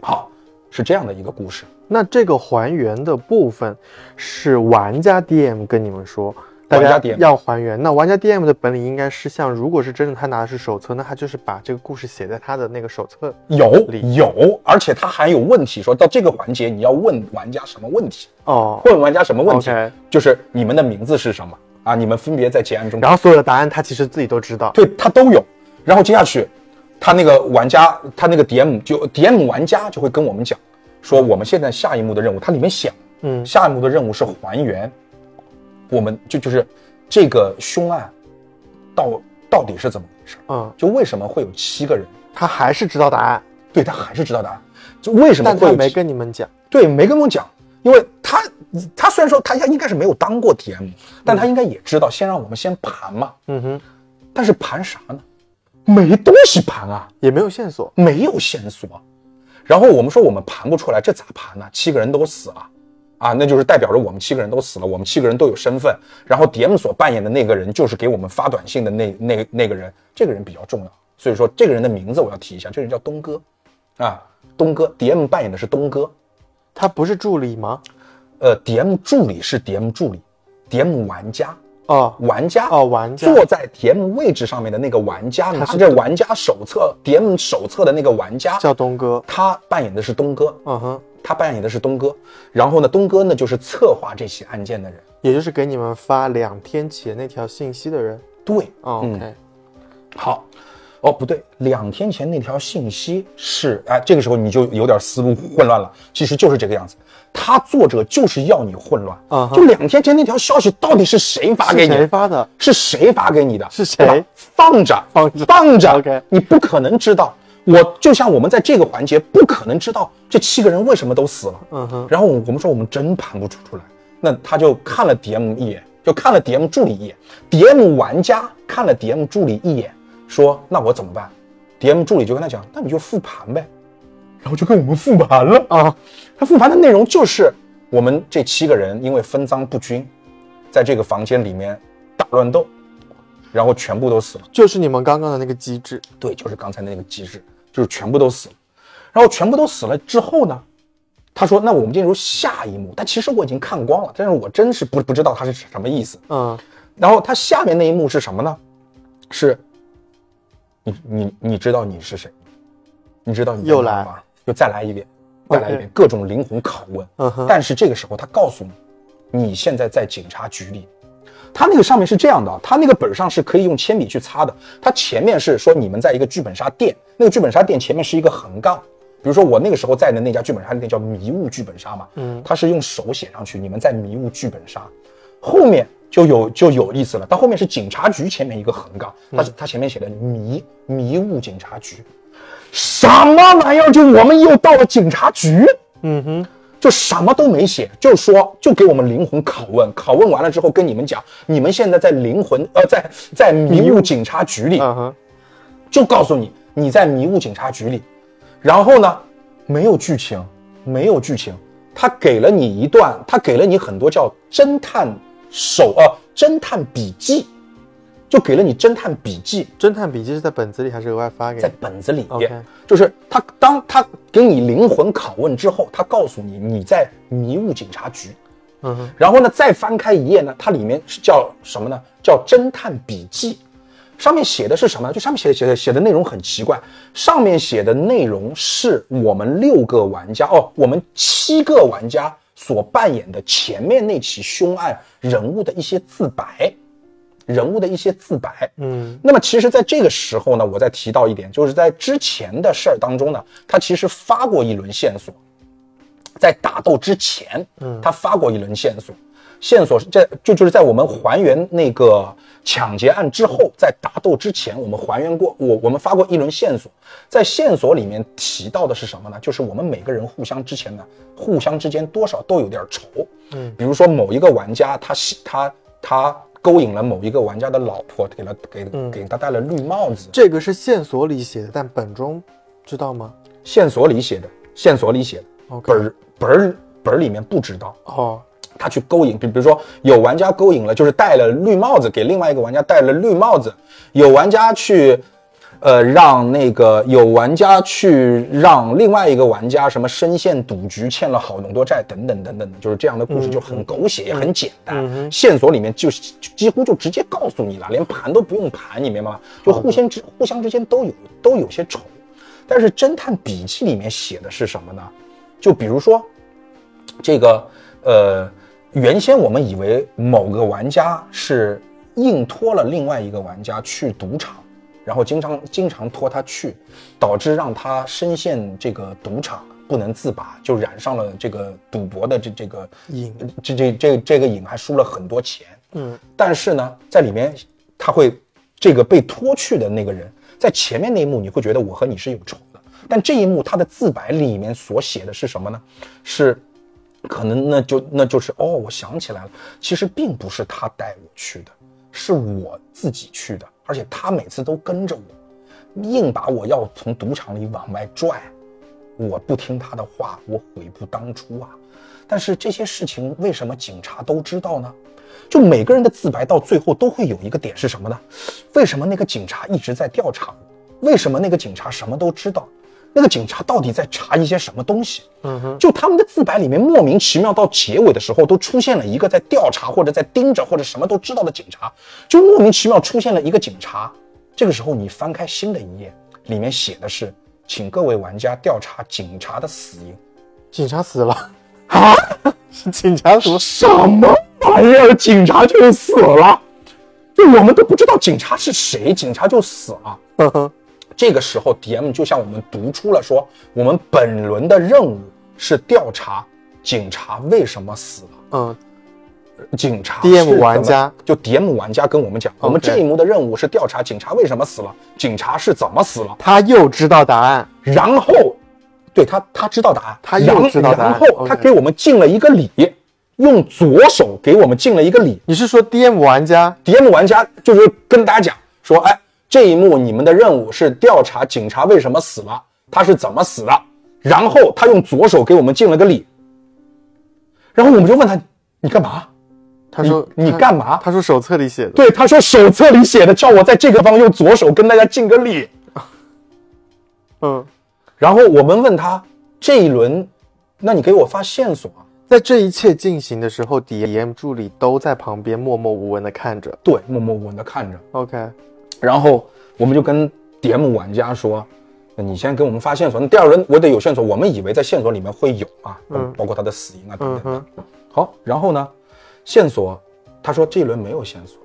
好，是这样的一个故事。那这个还原的部分是玩家 DM 跟你们说，大玩家家 DM 要还原。那玩家 DM 的本领应该是像，如果是真的他拿的是手册，那他就是把这个故事写在他的那个手册。有里有，而且他还有问题，说到这个环节你要问玩家什么问题？哦，问玩家什么问题就是你们的名字是什么啊？你们分别在结案中，然后所有的答案他其实自己都知道。对他都有。然后接下去，他那个玩家，他那个 DM 就 DM 玩家就会跟我们讲，说我们现在下一幕的任务，它里面想，嗯下一幕的任务是还原，我们就就是这个凶案到到底是怎么回事？嗯，就为什么会有七个人？他还是知道答案，对他还是知道答案，就为什么但他没跟你们讲。对，没跟我讲，因为他他虽然说他应该是没有当过 DM，但他应该也知道，先让我们先盘嘛。嗯哼，但是盘啥呢？没东西盘啊，也没有线索。没有线索。然后我们说我们盘不出来，这咋盘呢？七个人都死了，啊，那就是代表着我们七个人都死了，我们七个人都有身份。然后 DM 所扮演的那个人就是给我们发短信的那那那个人，这个人比较重要。所以说这个人的名字我要提一下，这个人叫东哥，啊，东哥，DM 扮演的是东哥。他不是助理吗？呃，DM 助理是 DM 助理，DM 玩家，哦玩家哦，玩家坐在 DM 位置上面的那个玩家，拿是着玩家手册 DM 手册的那个玩家，叫东哥。他扮演的是东哥，嗯哼，他扮演的是东哥。然后呢，东哥呢就是策划这起案件的人。也就是给你们发两天前那条信息的人。对，OK，好，哦，不对，两天前那条信息是，哎，这个时候你就有点思路混乱了。其实就是这个样子，他作者就是要你混乱。嗯哼就两天前那条消息到底是谁发给是你？谁发的？是谁发给你的？是谁放着，放着放着。OK 你不可能知道。我就像我们在这个环节不可能知道这七个人为什么都死了。嗯哼，然后我们说我们真盘不出出来，那他就看了 DM 一眼，就看了 DM 助理一眼，DM 玩家看了 DM 助理一眼，说那我怎么办？DM 助理就跟他讲，那你就复盘呗，然后就跟我们复盘了。啊，他复盘的内容就是我们这七个人因为分赃不均，在这个房间里面大乱斗，然后全部都死了。就是你们刚刚的那个机制。对，就是刚才那个机制，就是全部都死了。然后全部都死了之后呢，他说：“那我们进入下一幕。”但其实我已经看光了，但是我真是不不知道他是什么意思。嗯，然后他下面那一幕是什么呢？是，你你你知道你是谁？你知道你又来哪吗？又再来一遍，再来一遍，各种灵魂拷问。嗯哼但是这个时候他告诉你，你现在在警察局里。他那个上面是这样的，他那个本上是可以用铅笔去擦的。他前面是说你们在一个剧本杀店，那个剧本杀店前面是一个横杠。比如说我那个时候在的那家剧本杀店叫迷雾剧本杀嘛，嗯他是用手写上去，你们在迷雾剧本杀。后面就有就有意思了，到后面是警察局前面一个横杠，他是他前面写的迷迷雾警察局，什么玩意儿？就我们又到了警察局。嗯哼，就什么都没写，就说就给我们灵魂拷问，拷问完了之后跟你们讲，你们现在在灵魂呃在在迷雾警察局里，嗯哼，就告诉你你在迷雾警察局里，然后呢没有剧情，没有剧情，他给了你一段，他给了你很多叫侦探手呃侦探笔记，就给了你侦探笔记，侦探笔记是在本子里还是额外发给在？本子里 OK 就是他当他给你灵魂拷问之后，他告诉你你在迷雾警察局，嗯，然后呢再翻开一页呢，它里面是叫什么呢？叫侦探笔记。上面写的是什么？就上面写的写的写的内容很奇怪，上面写的内容是我们六个玩家哦，我们七个玩家所扮演的前面那起凶案人物的一些自白，人物的一些自白。嗯。那么其实，在这个时候呢，我再提到一点，就是在之前的事儿当中呢，他其实发过一轮线索，在打斗之前，嗯。他发过一轮线索，线索是在就就是在我们还原那个抢劫案之后，在打斗之前，我们还原过我我们发过一轮线索，在线索里面提到的是什么呢？就是我们每个人互相之前呢，互相之间多少都有点仇，嗯，比如说某一个玩家他喜他他勾引了某一个玩家的老婆，给了给嗯。给他戴了绿帽子，这个是线索里写的，但本中知道吗？线索里写的，线索里写的，？OK，本儿本儿本儿里面不知道。哦，他去勾引，比比如说有玩家勾引了，就是戴了绿帽子，给另外一个玩家戴了绿帽子；有玩家去，呃，让那个有玩家去让另外一个玩家什么深陷赌局，欠了好多债，等等等等的，就是这样的故事，就很狗血，也很简单。线索里面就就几乎就直接告诉你了，连盘都不用盘，你明白吗？就互相之互相之间都有都有些仇。但是侦探笔记里面写的是什么呢？就比如说，这个呃，原先我们以为某个玩家是硬拖了另外一个玩家去赌场，然后经常经常拖他去，导致让他深陷这个赌场不能自拔，就染上了这个赌博的这这个瘾，这这这这个瘾，还输了很多钱。嗯但是呢，在里面他会这个被拖去的那个人，在前面那一幕你会觉得我和你是有仇的，但这一幕他的自白里面所写的是什么呢？是可能那就那就是哦，我想起来了，其实并不是他带我去的，是我自己去的，而且他每次都跟着我，硬把我要从赌场里往外拽，我不听他的话，我悔不当初啊。但是这些事情为什么警察都知道呢？就每个人的自白到最后都会有一个点是什么呢？为什么那个警察一直在调查我？为什么那个警察什么都知道？那个警察到底在查一些什么东西？嗯哼，就他们的自白里面莫名其妙到结尾的时候都出现了一个在调查或者在盯着或者什么都知道的警察，就莫名其妙出现了一个警察。这个时候你翻开新的一页，里面写的是，请各位玩家调查警察的死因。警察死了啊？是警察死了？什么玩意儿？警察就死了？就我们都不知道警察是谁，警察就死了。呵呵，这个时候，DM 就向我们读出了说，我们本轮的任务是调查警察为什么死了。嗯。警察 DM 玩家。就 DM 玩家跟我们讲，我们这一幕的任务是调查警察为什么死了，警察是怎么死了，他又知道答案，然后，对他他知道答案，他又然知道答案。然后他给我们敬了一个礼，用左手给我们敬了一个礼。你是说 DM 玩家？DM 玩家就是跟大家讲说，哎，这一幕你们的任务是调查警察为什么死了，他是怎么死的，然后他用左手给我们敬了个礼，然后我们就问他，你干嘛？他说你你干嘛他说手册里写的。对，他说手册里写的，叫我在这个地方用左手跟大家敬个礼。嗯，然后我们问他这一轮，那你给我发线索啊？在这一切进行的时候，DM 助理都在旁边默默无闻的看着。对，默默无闻的看着。OK，然后我们就跟 DM 玩家说，那你先给我们发线索。那第二轮我得有线索，我们以为在线索里面会有啊，包嗯包括他的死因啊等嗯等好，然后呢，线索，他说这一轮没有线索，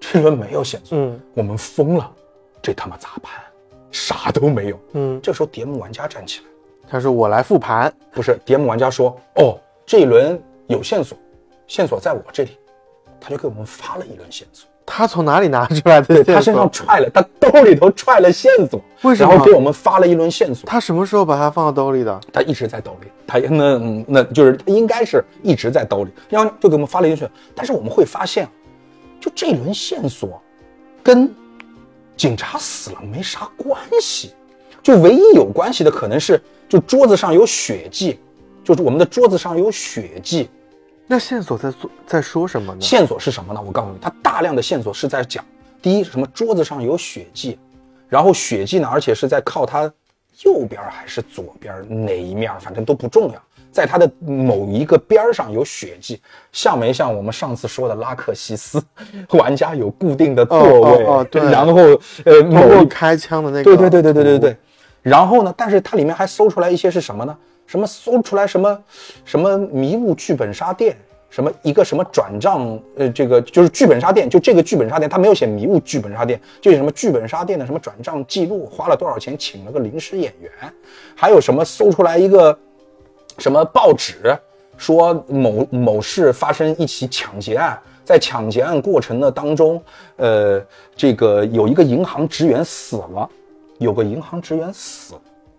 这一轮没有线索，嗯我们疯了，这他妈咋办？啥都没有。嗯，这时候 DM 玩家站起来，他说我来复盘。不是 DM 玩家说，哦，这一轮有线索，线索在我这里，他就给我们发了一轮线索。他从哪里拿出来的他身上揣了，他兜里头揣了线索，为什么然后给我们发了一轮线索。他什么时候把它放到兜里的？他一直在兜里，他那嗯那就是他应该是一直在兜里，然后就给我们发了一轮。但是我们会发现，就这轮线索跟警察死了没啥关系，就唯一有关系的可能是就桌子上有血迹，就是我们的桌子上有血迹，那线索在做在说什么呢？线索是什么呢？我告诉你，它大量的线索是在讲，第一，什么桌子上有血迹，然后血迹呢，而且是在靠它右边还是左边哪一面，反正都不重要，在它的某一个边上有血迹，像没像我们上次说的拉克西斯，玩家有固定的座位，哦哦哦对然后呃包某一括开枪的那个，对对对对对对对。然后呢，但是它里面还搜出来一些是什么呢？什么搜出来什么什么迷雾剧本杀店，什么一个什么转账，呃，这个就是剧本杀店，就这个剧本杀店，他没有写迷雾剧本杀店，就写什么剧本杀店的什么转账记录，花了多少钱请了个临时演员，还有什么搜出来一个什么报纸说某某市发生一起抢劫案，在抢劫案过程的当中，呃，这个有一个银行职员死了，有个银行职员死，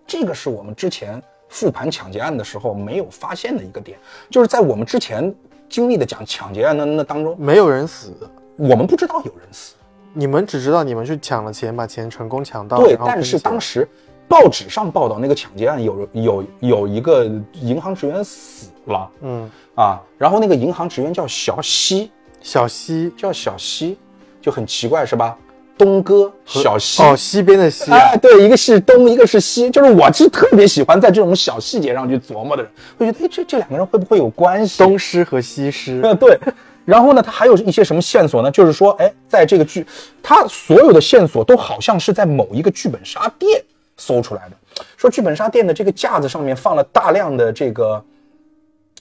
这个是我们之前复盘抢劫案的时候没有发现的一个点，就是在我们之前经历的讲抢劫案的那当中，没有人死，我们不知道有人死，你们只知道你们去抢了钱，把钱成功抢到。对但是当时报纸上报道那个抢劫案有有有一个银行职员死了嗯，啊，然后那个银行职员叫小西，小西叫小西，就很奇怪是吧？东哥小西。哦，西边的西啊，哎，对，一个是东，一个是西，就是我是特别喜欢在这种小细节上去琢磨的人，会觉得，哎，这这两个人会不会有关系？东施和西施。呃，对。然后呢，他还有一些什么线索呢？就是说，哎，在这个剧，他所有的线索都好像是在某一个剧本杀店搜出来的。说剧本杀店的这个架子上面放了大量的这个。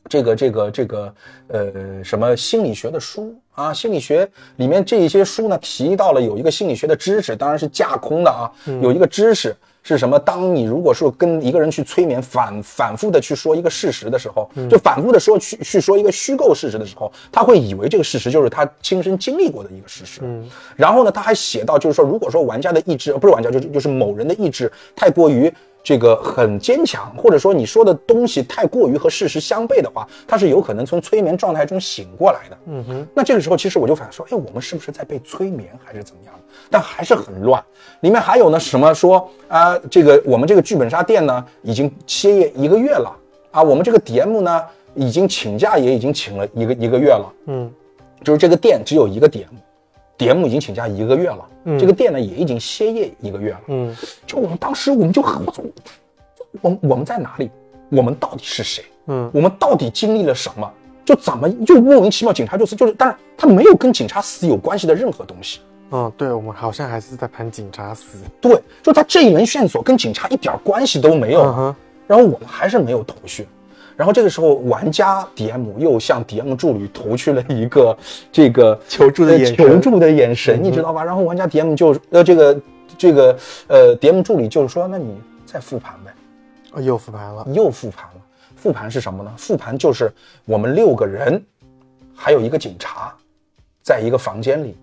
这个这个这个呃什么心理学的书啊，心理学里面这一些书呢提到了有一个心理学的知识，当然是架空的啊，有一个知识是什么？当你如果说跟一个人去催眠，反反复的去说一个事实的时候，就反复的说去去说一个虚构事实的时候，他会以为这个事实就是他亲身经历过的一个事实。嗯，然后呢，他还写到就是说，如果说玩家的意志，呃不是玩家，就是就是某人的意志太过于。这个很坚强，或者说你说的东西太过于和事实相悖的话，他是有可能从催眠状态中醒过来的。嗯哼，那这个时候，其实我就反说，哎，我们是不是在被催眠，还是怎么样的？但还是很乱。里面还有呢，什么说啊、这个我们这个剧本杀店呢，已经歇业一个月了啊，我们这个 DM 呢，已经请假也已经请了一个一个月了，嗯，就是这个店只有一个 DM，DM 已经请假一个月了，嗯这个店呢也已经歇业一个月了，嗯，就我们当时我们就很，我们我们在哪里？我们到底是谁？嗯，我们到底经历了什么？就怎么就莫名其妙，警察就死，就是但是他没有跟警察死有关系的任何东西。嗯，对，我们好像还是在盘警察死。对，就他这一门线索跟警察一点关系都没有，然后我们还是没有头绪。然后这个时候，玩家 DM 又向 DM 助理投去了一个这个求助的呃眼神求助的眼神，你知道吧？然后玩家 DM 就呃这个这个呃 DM 助理就是说，那你再复盘呗。啊又复盘了。又复盘了。复盘是什么呢？复盘就是我们六个人，还有一个警察，在一个房间里，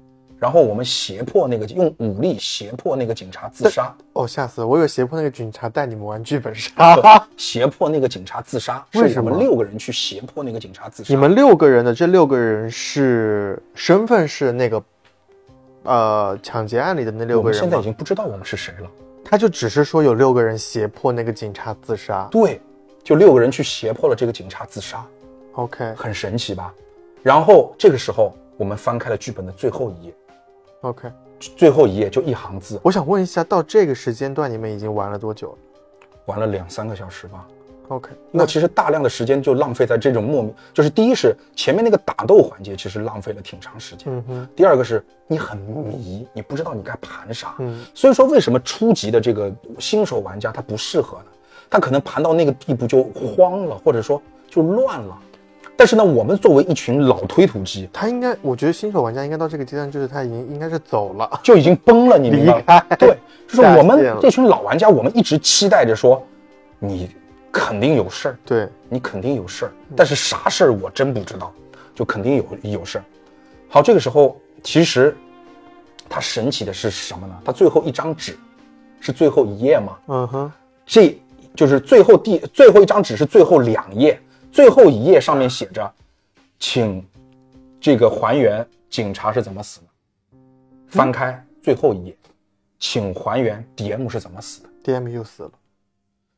然后我们胁迫那个用武力胁迫那个警察自杀，哦，吓死了！我以为胁迫那个警察带你们玩剧本杀。胁迫那个警察自杀，为什么我们六个人去胁迫那个警察自杀？你们六个人的这六个人是身份是那个，呃，抢劫案里的那六个人吗现在已？经不知道我们是谁了。他就只是说有六个人胁迫那个警察自杀。对，就六个人去胁迫了这个警察自杀，OK 很神奇吧？然后这个时候，我们翻开了剧本的最后一页，OK，最后一页就一行字，我想问一下，到这个时间段你们已经玩了多久了玩了两三个小时吧。？OK，那其实大量的时间就浪费在这种莫名，就是第一是前面那个打斗环节，其实浪费了挺长时间。嗯哼，第二个是你很迷，你不知道你该盘啥。嗯，所以说为什么初级的这个新手玩家他不适合呢？他可能盘到那个地步就慌了，或者说就乱了。但是呢，我们作为一群老推土机，他应该，我觉得新手玩家应该到这个阶段，就是他已经应该是走了。就已经崩了，你明白吗？对，就是我们这群老玩家，我们一直期待着说，你肯定有事儿，对，你肯定有事儿，但是啥事儿我真不知道，就肯定有有事儿。好，这个时候其实它神奇的是什么呢？它最后一张纸是最后一页吗？嗯哼，这就是最后第最后一张纸是最后两页，最后一页上面写着，请这个还原警察是怎么死的。翻开最后一页，请还原 DM 是怎么死的。，DM 又死了。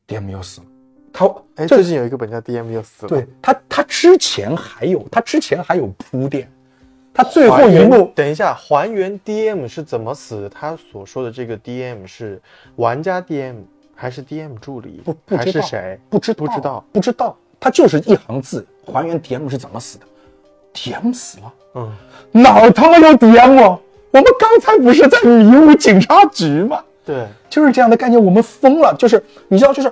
DM 又死了他哎，最近有一个本叫 DM 又死了。对他他之前还有他之前还有铺垫，他最后一幕等一下，还原 DM 是怎么死的？他所说的这个 DM 是玩家 DM 还是 DM 助理？不不还知道是谁？不知不知道。不知道，他就是一行字还原 DM 是怎么死的，DM 死了，嗯，哪儿他妈有 DM 啊？我们刚才不是在迷雾警察局吗？对，就是这样的概念，我们疯了。就是你知道，就是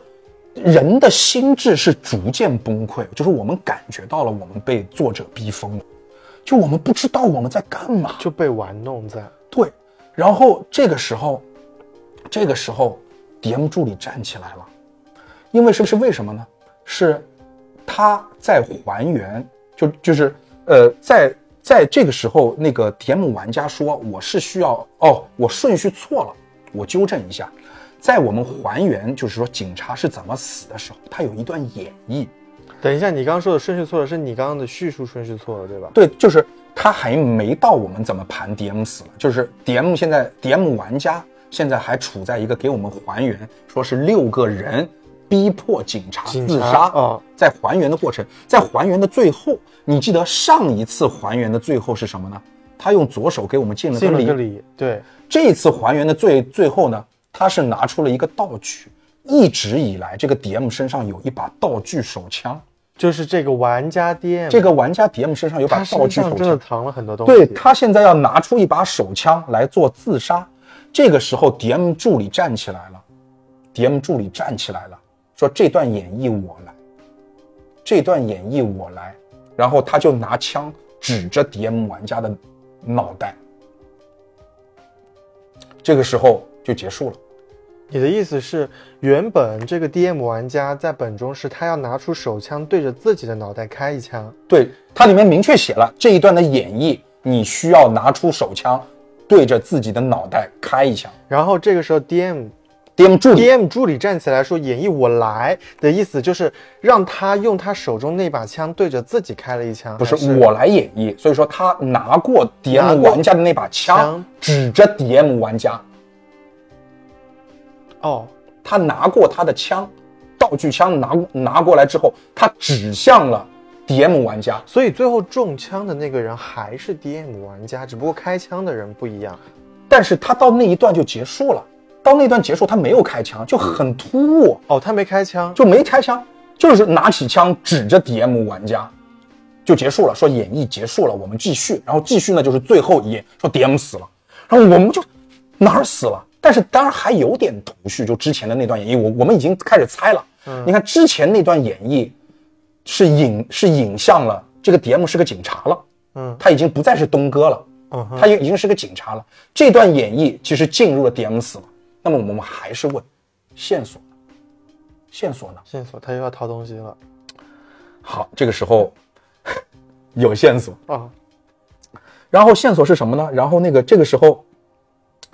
人的心智是逐渐崩溃，就是我们感觉到了我们被作者逼疯了，就我们不知道我们在干嘛。就被玩弄在。对，然后这个时候，这个时候，DM 助理站起来了，因为是不是为什么呢？是他在还原，就就是呃，在在这个时候，那个 DM 玩家说我是需要哦，我顺序错了，我纠正一下，在我们还原就是说警察是怎么死的时候，他有一段演绎，等一下，你刚刚说的顺序错了，是你刚刚的叙述顺序错了，对吧？对，就是他还没到我们怎么盘 DM 死了，就是 DM 现在 DM 玩家现在还处在一个给我们还原，说是六个人逼迫警察自杀哦在还原的过程，在还原的最后，你记得上一次还原的最后是什么呢？他用左手给我们敬了个礼个，礼，对，这一次还原的最最后呢，他是拿出了一个道具。一直以来，这个 DM 身上有一把道具手枪，就是这个玩家 DM，这个玩家 DM 身上有把道具手枪真的。藏了很多东西。对他现在要拿出一把手枪来做自杀，这个时候 DM 助理站起来了，DM 助理站起来了，说这段演绎我来，这段演绎我来，然后他就拿枪指着 DM 玩家的脑袋，这个时候就结束了。你的意思是，原本这个 DM 玩家在本中是他要拿出手枪对着自己的脑袋开一枪，对，它里面明确写了这一段的演绎，你需要拿出手枪对着自己的脑袋开一枪。然后这个时候 DM DM 助理 DM 助理站起来说：“演绎我来”的意思就是让他用他手中那把枪对着自己开了一枪，不是还我来演绎，所以说他拿过 DM 玩家的那把枪。枪，指着 DM 玩家，哦，他拿过他的枪，道具枪拿拿过来之后，他指向了 DM 玩家。所以最后中枪的那个人还是 DM 玩家，只不过开枪的人不一样。但是他到那一段就结束了，到那段结束他没有开枪，就很突兀，哦，他没开枪，就没开枪，就是拿起枪指着 DM 玩家，就结束了，说演绎结束了，我们继续，然后继续呢就是最后一页，说 DM 死了，然后我们就哪儿死了？但是当然还有点头绪，就之前的那段演绎，我我们已经开始猜了。嗯。你看之前那段演绎是影是影向了这个 DM 是个警察了，嗯。他已经不再是东哥了，嗯哼，他已经是个警察了。这段演绎其实进入了 DM 死了，那么我们还是问线索？线索呢？线索他又要掏东西了好，这个时候 有线索，啊，然后线索是什么呢？然后那个这个时候，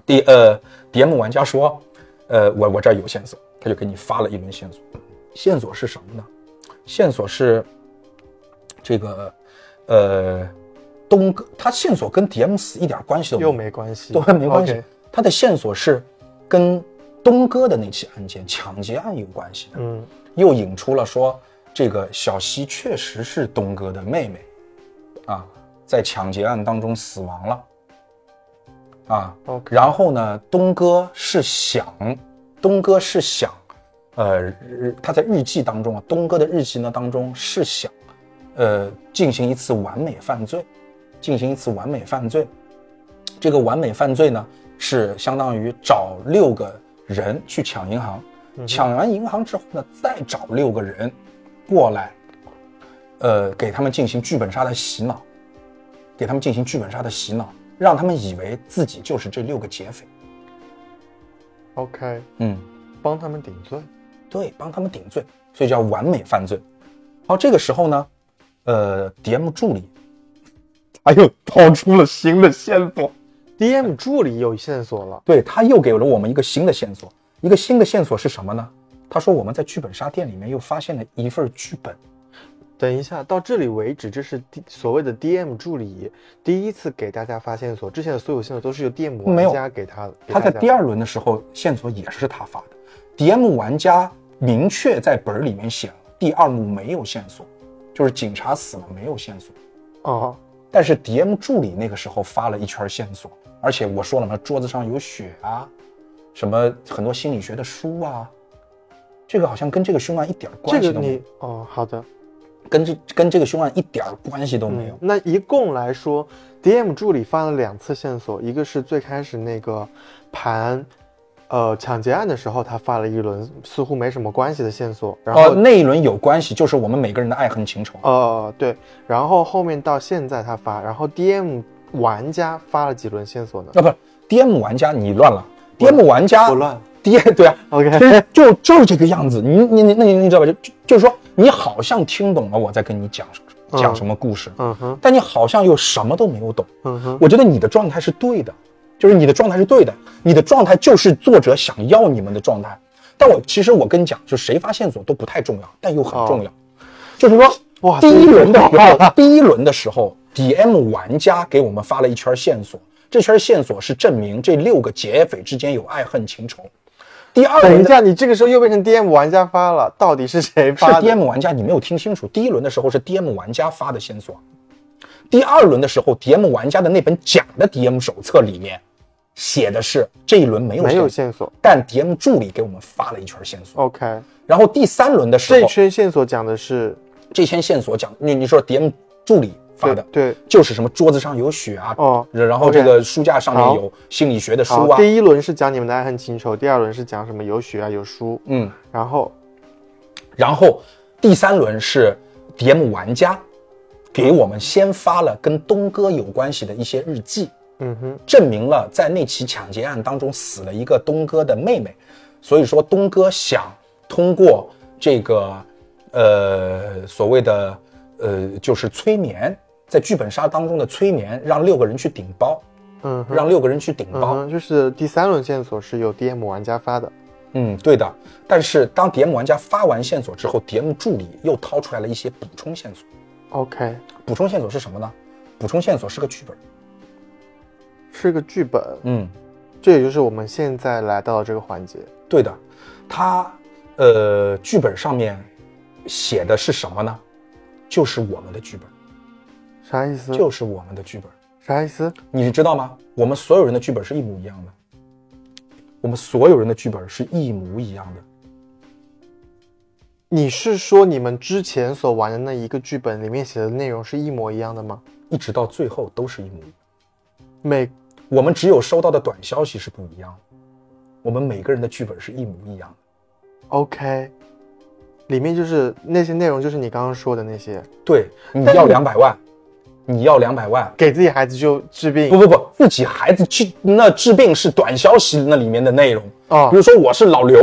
第呃 DM 玩家说，呃我我这儿有线索，他就给你发了一轮线索。线索是什么呢？线索是这个呃东哥，他线索跟 DM 死一点关系都没有又，没关系，都没关系。他的线索是跟东哥的那起案件抢劫案有关系的。嗯，又引出了说，这个小西确实是东哥的妹妹，啊，在抢劫案当中死亡了，啊然后呢，东哥是想，东哥是想，呃，他在日记当中啊，东哥的日记呢当中是想，呃，进行一次完美犯罪，进行一次完美犯罪，这个完美犯罪呢是相当于找六个人去抢银行，抢完银行之后呢，再找六个人过来，呃，给他们进行剧本杀的洗脑，给他们进行剧本杀的洗脑，让他们以为自己就是这六个劫匪。OK，嗯，帮他们顶罪。对，帮他们顶罪，所以叫完美犯罪。好，这个时候呢，呃，DM 助理他又掏出了新的线索，DM 助理有线索了，对他又给了我们一个新的线索。一个新的线索是什么呢？他说我们在剧本杀店里面又发现了一份剧本。等一下，到这里为止，这是 D 所谓的 DM 助理第一次给大家发线索，之前的所有线索都是由 DM 没有玩家给他的。他在第二轮的时候，线索也是他发的。DM 玩家明确在本儿里面写了，第二幕没有线索，就是警察死了没有线索。哦，但是 DM 助理那个时候发了一圈线索，而且我说了嘛，桌子上有血啊，什么很多心理学的书啊，这个好像跟这个凶案一点关系都没有，你哦，好的，跟这跟这个凶案一点关系都没有。那一共来说，DM 助理发了两次线索，一个是最开始那个盘，呃，抢劫案的时候，他发了一轮似乎没什么关系的线索，然后、哦，那一轮有关系，就是我们每个人的爱恨情仇。呃，对，然后后面到现在他发，然后 DM 玩家发了几轮线索呢？啊，不，DM 玩家你乱了，DM 玩家我乱 D 对啊，，OK，其实就就是这个样子。你你你那你你知道吧？就就就是说，你好像听懂了我在跟你讲讲什么故事，嗯哼，但你好像又什么都没有懂。嗯哼，我觉得你的状态是对的，就是你的状态是对的，你的状态就是作者想要你们的状态。但我其实我跟你讲，就谁发线索都不太重要，但又很重要。就是说，哇 第一轮的时候，第一轮的时候，DM 玩家给我们发了一圈线索，这圈线索是证明这六个劫匪之间有爱恨情仇。第二轮的等一下，你这个时候又变成 DM 玩家发了，到底是谁发的？DM 玩家，你没有听清楚。第一轮的时候是 DM 玩家发的线索，第二轮的时候，DM 玩家的那本假的 DM 手册里面写的是这一轮没有没有线索，但 DM 助理给我们发了一圈线索。，OK，然后第三轮的时候这候，圈线索讲的是这圈线索讲，你你说 DM 助理发的，对对。就是什么桌子上有血啊，哦然后这个书架上面有心理学的书，啊，第一轮是讲你们的爱恨情仇，第二轮是讲什么有血啊有书，嗯，然后？然后第三轮是 DM 玩家给我们先发了跟东哥有关系的一些日记，嗯哼，证明了在那起抢劫案当中死了一个东哥的妹妹，所以说东哥想通过这个呃所谓的呃就是催眠，在剧本杀当中的催眠，让六个人去顶包，嗯，让六个人去顶包。嗯，就是第三轮线索是由 DM 玩家发的，嗯，对的。但是当 DM 玩家发完线索之后，DM 助理又掏出来了一些补充线索。OK，补充线索是什么呢？补充线索是个剧本。是个剧本，嗯，这也就是我们现在来到的这个环节。对的。它呃剧本上面写的是什么呢？就是我们的剧本，啥意思？就是我们的剧本。啥意思？你知道吗？我们所有人的剧本是一模一样的。我们所有人的剧本是一模一样的。你是说你们之前所玩的那一个剧本里面写的内容是一模一样的吗？一直到最后都是一模一样。每我们只有收到的短消息是不一样的。我们每个人的剧本是一模一样的。OK，里面就是那些内容，就是你刚刚说的那些，对，你要两百万，你要两百万，给自己孩子就治病不不不，自己孩子去那治病是短消息那里面的内容。啊比如说我是老刘，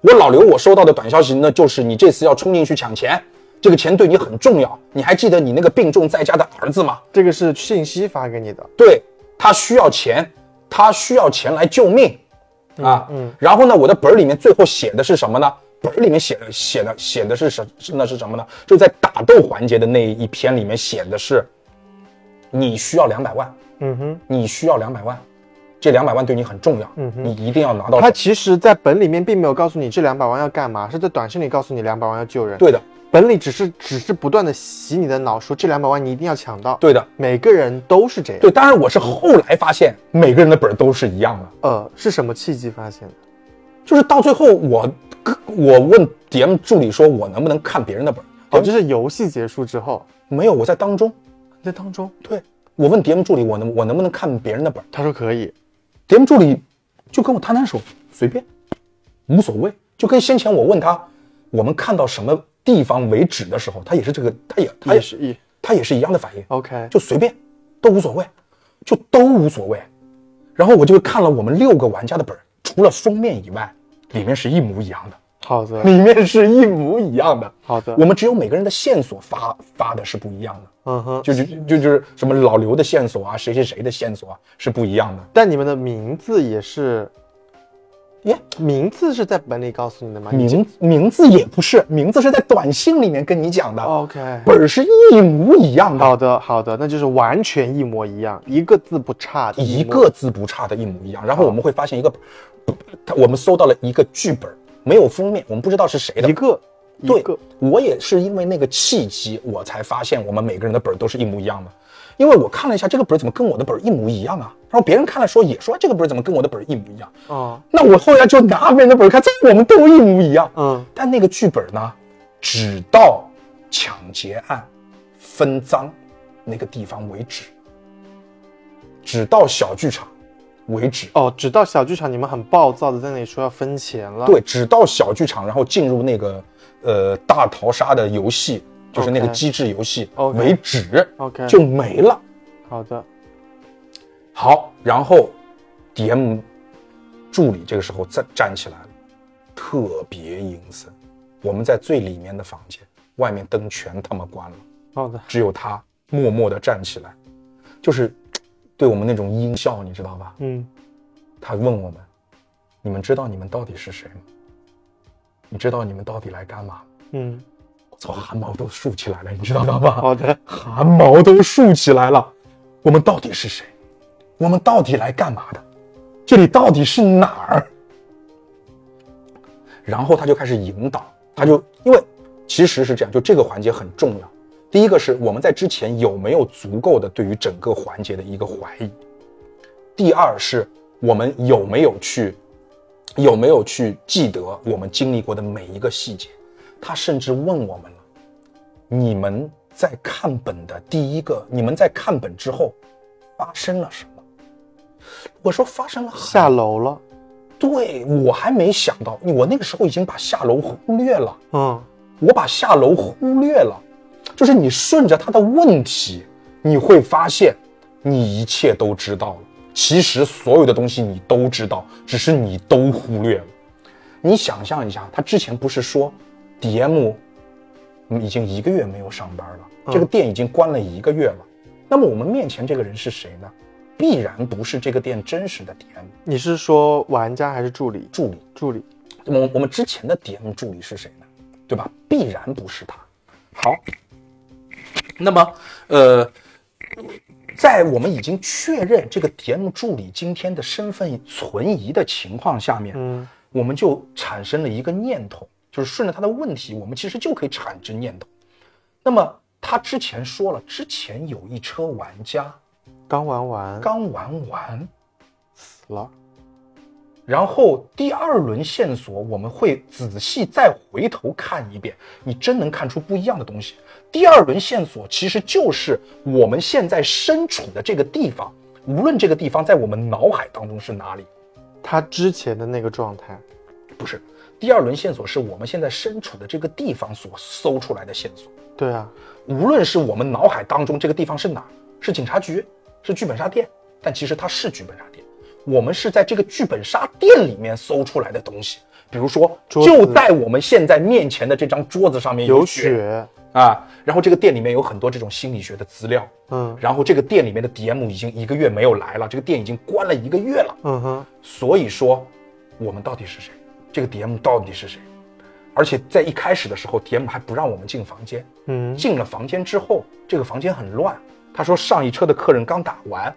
我老刘我收到的短消息那就是你这次要冲进去抢钱，这个钱对你很重要。你还记得你那个病重在家的儿子吗？这个是信息发给你的。对他需要钱，他需要钱来救命啊。嗯然后呢，我的本儿里面最后写的是什么呢？本儿里面写的写的写的是什是那是什么呢？就在打斗环节的那一篇里面写的是，你需要两百万，嗯哼，你需要两百万，这两百万对你很重要，嗯哼你一定要拿到手。他其实，在本里面并没有告诉你这两百万要干嘛，是在短信里告诉你两百万要救人。，对的，本里只是只是不断的洗你的脑，说这两百万你一定要抢到。，对的，每个人都是这样。对。当然，我是后来发现每个人的本儿都是一样的，呃，是什么契机发现的？就是到最后我我问 DM 助理说，我能不能看别人的本儿？哦，这是游戏结束之后，没有，我在当中。在当中，对我问 DM 助理，我能我能不能看别人的本儿他说可以。？DM 助理就跟我摊摊手，随便，无所谓。就跟先前我问他，我们看到什么地方为止的时候，他也是这个，他也他也也是一他也是一样的反应，OK，就随便，都无所谓，就都无所谓。然后我就看了我们六个玩家的本儿，除了封面以外，里面是一模一样的，好的，里面是一模一样的。好的我们只有每个人的线索发发的是不一样的。嗯哼。就就就就是什么老刘的线索啊，谁谁谁的线索啊是不一样的。但你们的名字也是，耶，名字是在本里告诉你的吗？名名字也不是，名字是在短信里面跟你讲的，OK，本儿是一模一样的，好的好的，那就是完全一模一样，一个字不差的，一个字不差的一模一样。然后我们会发现一个，我们搜到了一个剧本，没有封面，我们不知道是谁的一。个一对，我也是因为那个契机，我才发现我们每个人的本儿都是一模一样的。因为我看了一下这个本儿怎么跟我的本儿一模一样啊，然后别人看了说也说这个本儿怎么跟我的本儿一模一样，啊，那我后来就拿别人的本儿看，这我们都一模一样。嗯。但那个剧本呢，只到抢劫案分赃那个地方为止，只到小剧场为止。哦，只到小剧场你们很暴躁的在那里说要分钱了，，对，只到小剧场，然后进入那个呃大逃杀的游戏，就是那个机制游戏为止 OK 就没了。好的，好，然后 DM 助理这个时候站站起来了，特别阴森。我们在最里面的房间，外面灯全他妈关了，好的，只有他默默的站起来，就是对我们那种阴笑，你知道吧？嗯，他问我们：“你们知道你们到底是谁吗？你知道你们到底来干嘛嗯，？”我操，汗毛都竖起来了，你知道吗？好的，汗毛都竖起来了。我们到底是谁？我们到底来干嘛的？这里到底是哪儿？然后他就开始引导，他就因为其实是这样，就这个环节很重要。第一个是我们在之前有没有足够的对于整个环节的一个怀疑，第二是我们有没有去有没有去记得我们经历过的每一个细节。他甚至问我们了。你们在看本的第一个，你们在看本之后发生了什么？我说发生了下楼了，对我还没想到，我那个时候已经把下楼忽略了，嗯，我把下楼忽略了，就是你顺着他的问题，你会发现你一切都知道了。其实所有的东西你都知道，只是你都忽略了。你想象一下，他之前不是说 DM 已经一个月没有上班了，嗯这个店已经关了一个月了。那么我们面前这个人是谁呢？必然不是这个店真实的 DM 你是说玩家还是助理？助理。助理，我我们之前的 DM 助理是谁呢？对吧？必然不是他。好，那么呃，在我们已经确认这个 DM 助理今天的身份存疑的情况下面，嗯我们就产生了一个念头，就是顺着他的问题，我们其实就可以产生念头。那么他之前说了，之前有一车玩家刚玩完刚玩完，死了，然后第二轮线索我们会仔细再回头看一遍，你真能看出不一样的东西。第二轮线索其实就是我们现在身处的这个地方，无论这个地方在我们脑海当中是哪里，他之前的那个状态，不是。第二轮线索是我们现在身处的这个地方所搜出来的线索，对啊，无论是我们脑海当中这个地方是哪儿，是警察局，是剧本杀店，但其实它是剧本杀店。我们是在这个剧本杀店里面搜出来的东西，比如说，就在我们现在面前的这张桌子上面有血血，啊，然后这个店里面有很多这种心理学的资料，嗯然后这个店里面的 DM 已经一个月没有来了，这个店已经关了一个月了，嗯哼，所以说，我们到底是谁？这个 DM 到底是谁？而且在一开始的时候，DM 还不让我们进房间。嗯，进了房间之后，这个房间很乱。他说上一车的客人刚打完，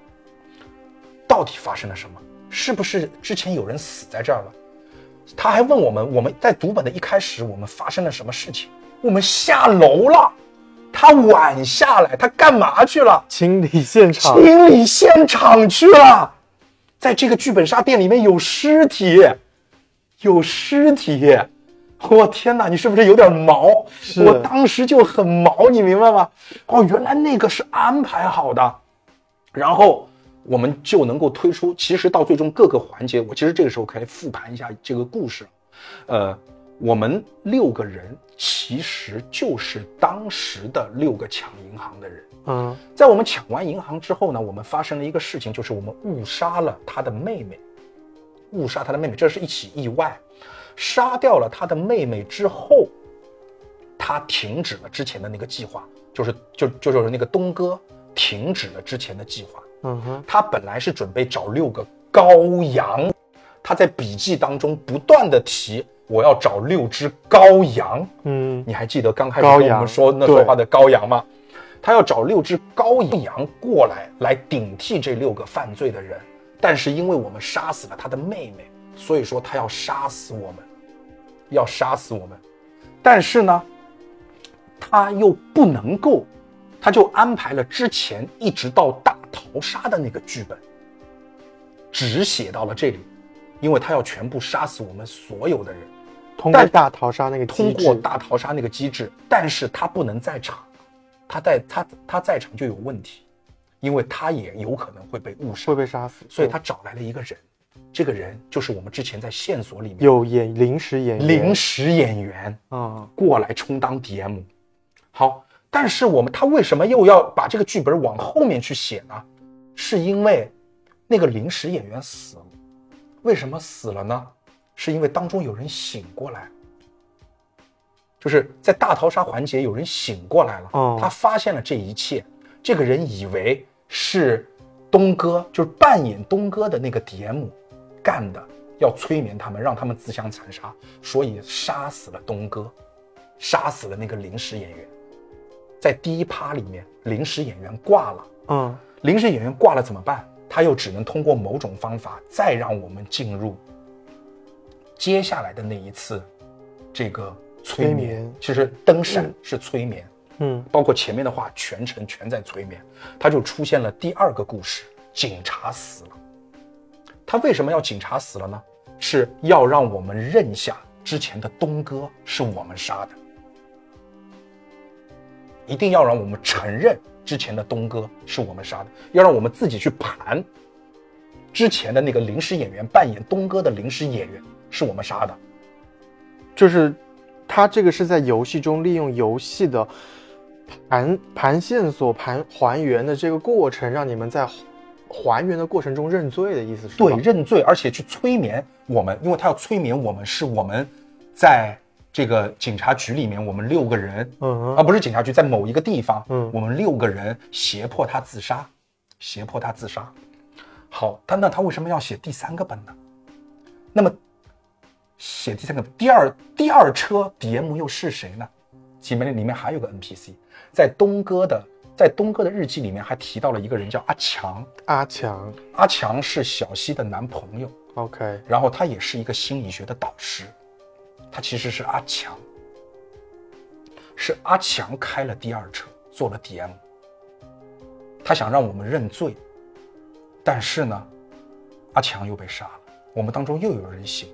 到底发生了什么？是不是之前有人死在这儿了？他还问我们，我们在读本的一开始，我们发生了什么事情？我们下楼了，他晚下来，他干嘛去了？清理现场，清理现场去了。在这个剧本杀店里面有尸体，有尸体。我天哪，你是不是有点毛？我当时就很毛，你明白吗？哦，原来那个是安排好的，然后我们就能够推出，其实到最终各个环节，我其实这个时候可以复盘一下这个故事。呃，我们六个人其实就是当时的六个抢银行的人。嗯在我们抢完银行之后呢，我们发生了一个事情，就是我们误杀了他的妹妹，误杀他的妹妹，这是一起意外。杀掉了他的妹妹之后，他停止了之前的那个计划，就是就就就是那个东哥停止了之前的计划。嗯哼，他本来是准备找六个羔羊，他在笔记当中不断的提我要找六只羔羊。嗯你还记得刚开始跟我们说那说话的羔羊吗？他要找六只羔羊过来，来顶替这六个犯罪的人。但是因为我们杀死了他的妹妹，所以说他要杀死我们。要杀死我们，但是呢，他又不能够，他就安排了之前一直到大逃杀的那个剧本，只写到了这里，因为他要全部杀死我们所有的人，通过大逃杀那个机制。通过大逃杀那个机制，但是他不能在场，他在他他在场就有问题，因为他也有可能会被误杀会，被杀死，所以他找来了一个人，这个人就是我们之前在线索里面有演临时演员，临时演员啊，过来充当 DM。好，但是我们他为什么又要把这个剧本往后面去写呢？是因为那个临时演员死了。为什么死了呢？是因为当中有人醒过来，就是在大逃杀环节有人醒过来了，哦他发现了这一切，这个人以为是东哥，就是扮演东哥的那个 DM 干的，要催眠他们，让他们自相残杀，所以杀死了东哥，杀死了那个临时演员。在第一趴里面，临时演员挂了，嗯，临时演员挂了怎么办？他又只能通过某种方法再让我们进入接下来的那一次这个催眠。催眠其实灯闪是催眠，嗯，包括前面的话全程全在催眠，他就出现了第二个故事，警察死了。他为什么要警察死了呢？是要让我们认下之前的东哥是我们杀的，一定要让我们承认之前的东哥是我们杀的，要让我们自己去盘之前的那个临时演员扮演东哥的临时演员是我们杀的。就是他这个是在游戏中利用游戏的盘盘线索、盘还原的这个过程，让你们在还原的过程中认罪的意思是吧？对，认罪，而且去催眠我们，因为他要催眠我们，是我们在这个警察局里面，我们六个人，嗯啊，不是警察局，在某一个地方，嗯。我们六个人胁迫他自杀，胁迫他自杀。好，他那他为什么要写第三个本呢？那么写第三个第二第二车 DM 又是谁呢？里面里面还有个 NPC，在东哥的在东哥的日记里面还提到了一个人叫阿强，阿强。阿强是小西的男朋友，，OK，然后他也是一个心理学的导师，他其实是阿强，是阿强开了第二车做了 DM，他想让我们认罪，但是呢，阿强又被杀了，我们当中又有人醒。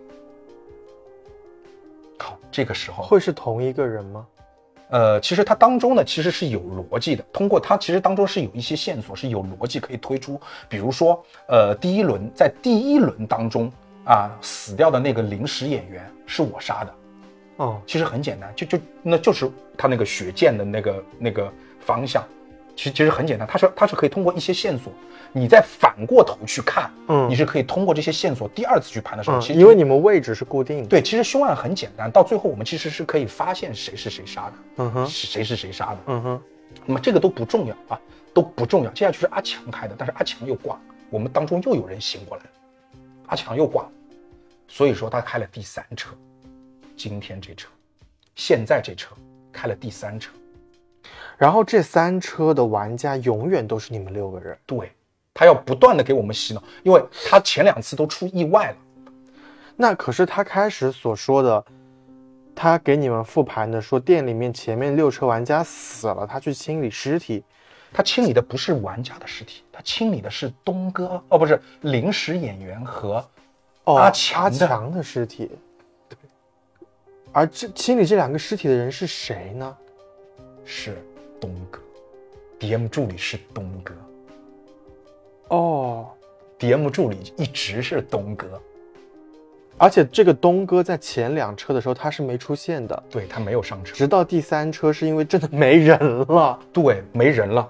好，这个时候会是同一个人吗？呃，其实他当中呢，其实是有逻辑的。通过他，其实当中是有一些线索是有逻辑可以推出。比如说，呃，第一轮在第一轮当中啊，死掉的那个临时演员是我杀的。哦，其实很简单，就就那就是他那个血溅的那个那个方向。其实其实很简单，他是他是可以通过一些线索，你再反过头去看，嗯你是可以通过这些线索第二次去盘的时候，嗯其，实因为你们位置是固定的。，对，其实凶案很简单，到最后我们其实是可以发现谁是谁杀的，嗯哼，是谁是谁杀的。嗯哼，那么这个都不重要啊，都不重要。接下去是阿强开的，但是阿强又挂，我们当中又有人醒过来，阿强又挂了，所以说他开了第三车，今天这车，现在这车开了第三车，然后这三车的玩家永远都是你们六个人。对他要不断的给我们洗脑，因为他前两次都出意外了。那可是他开始所说的，他给你们复盘的说店里面前面六车玩家死了，他去清理尸体。他清理的不是玩家的尸体，他清理的是东哥哦，不是临时演员和哦，阿强的阿强的尸体。对。而这清理这两个尸体的人是谁呢？是东哥，DM 助理是东哥哦，，DM 助理一直是东哥。而且这个东哥在前两车的时候他是没出现的，对他没有上车，直到第三车是因为真的没人了。对，没人了。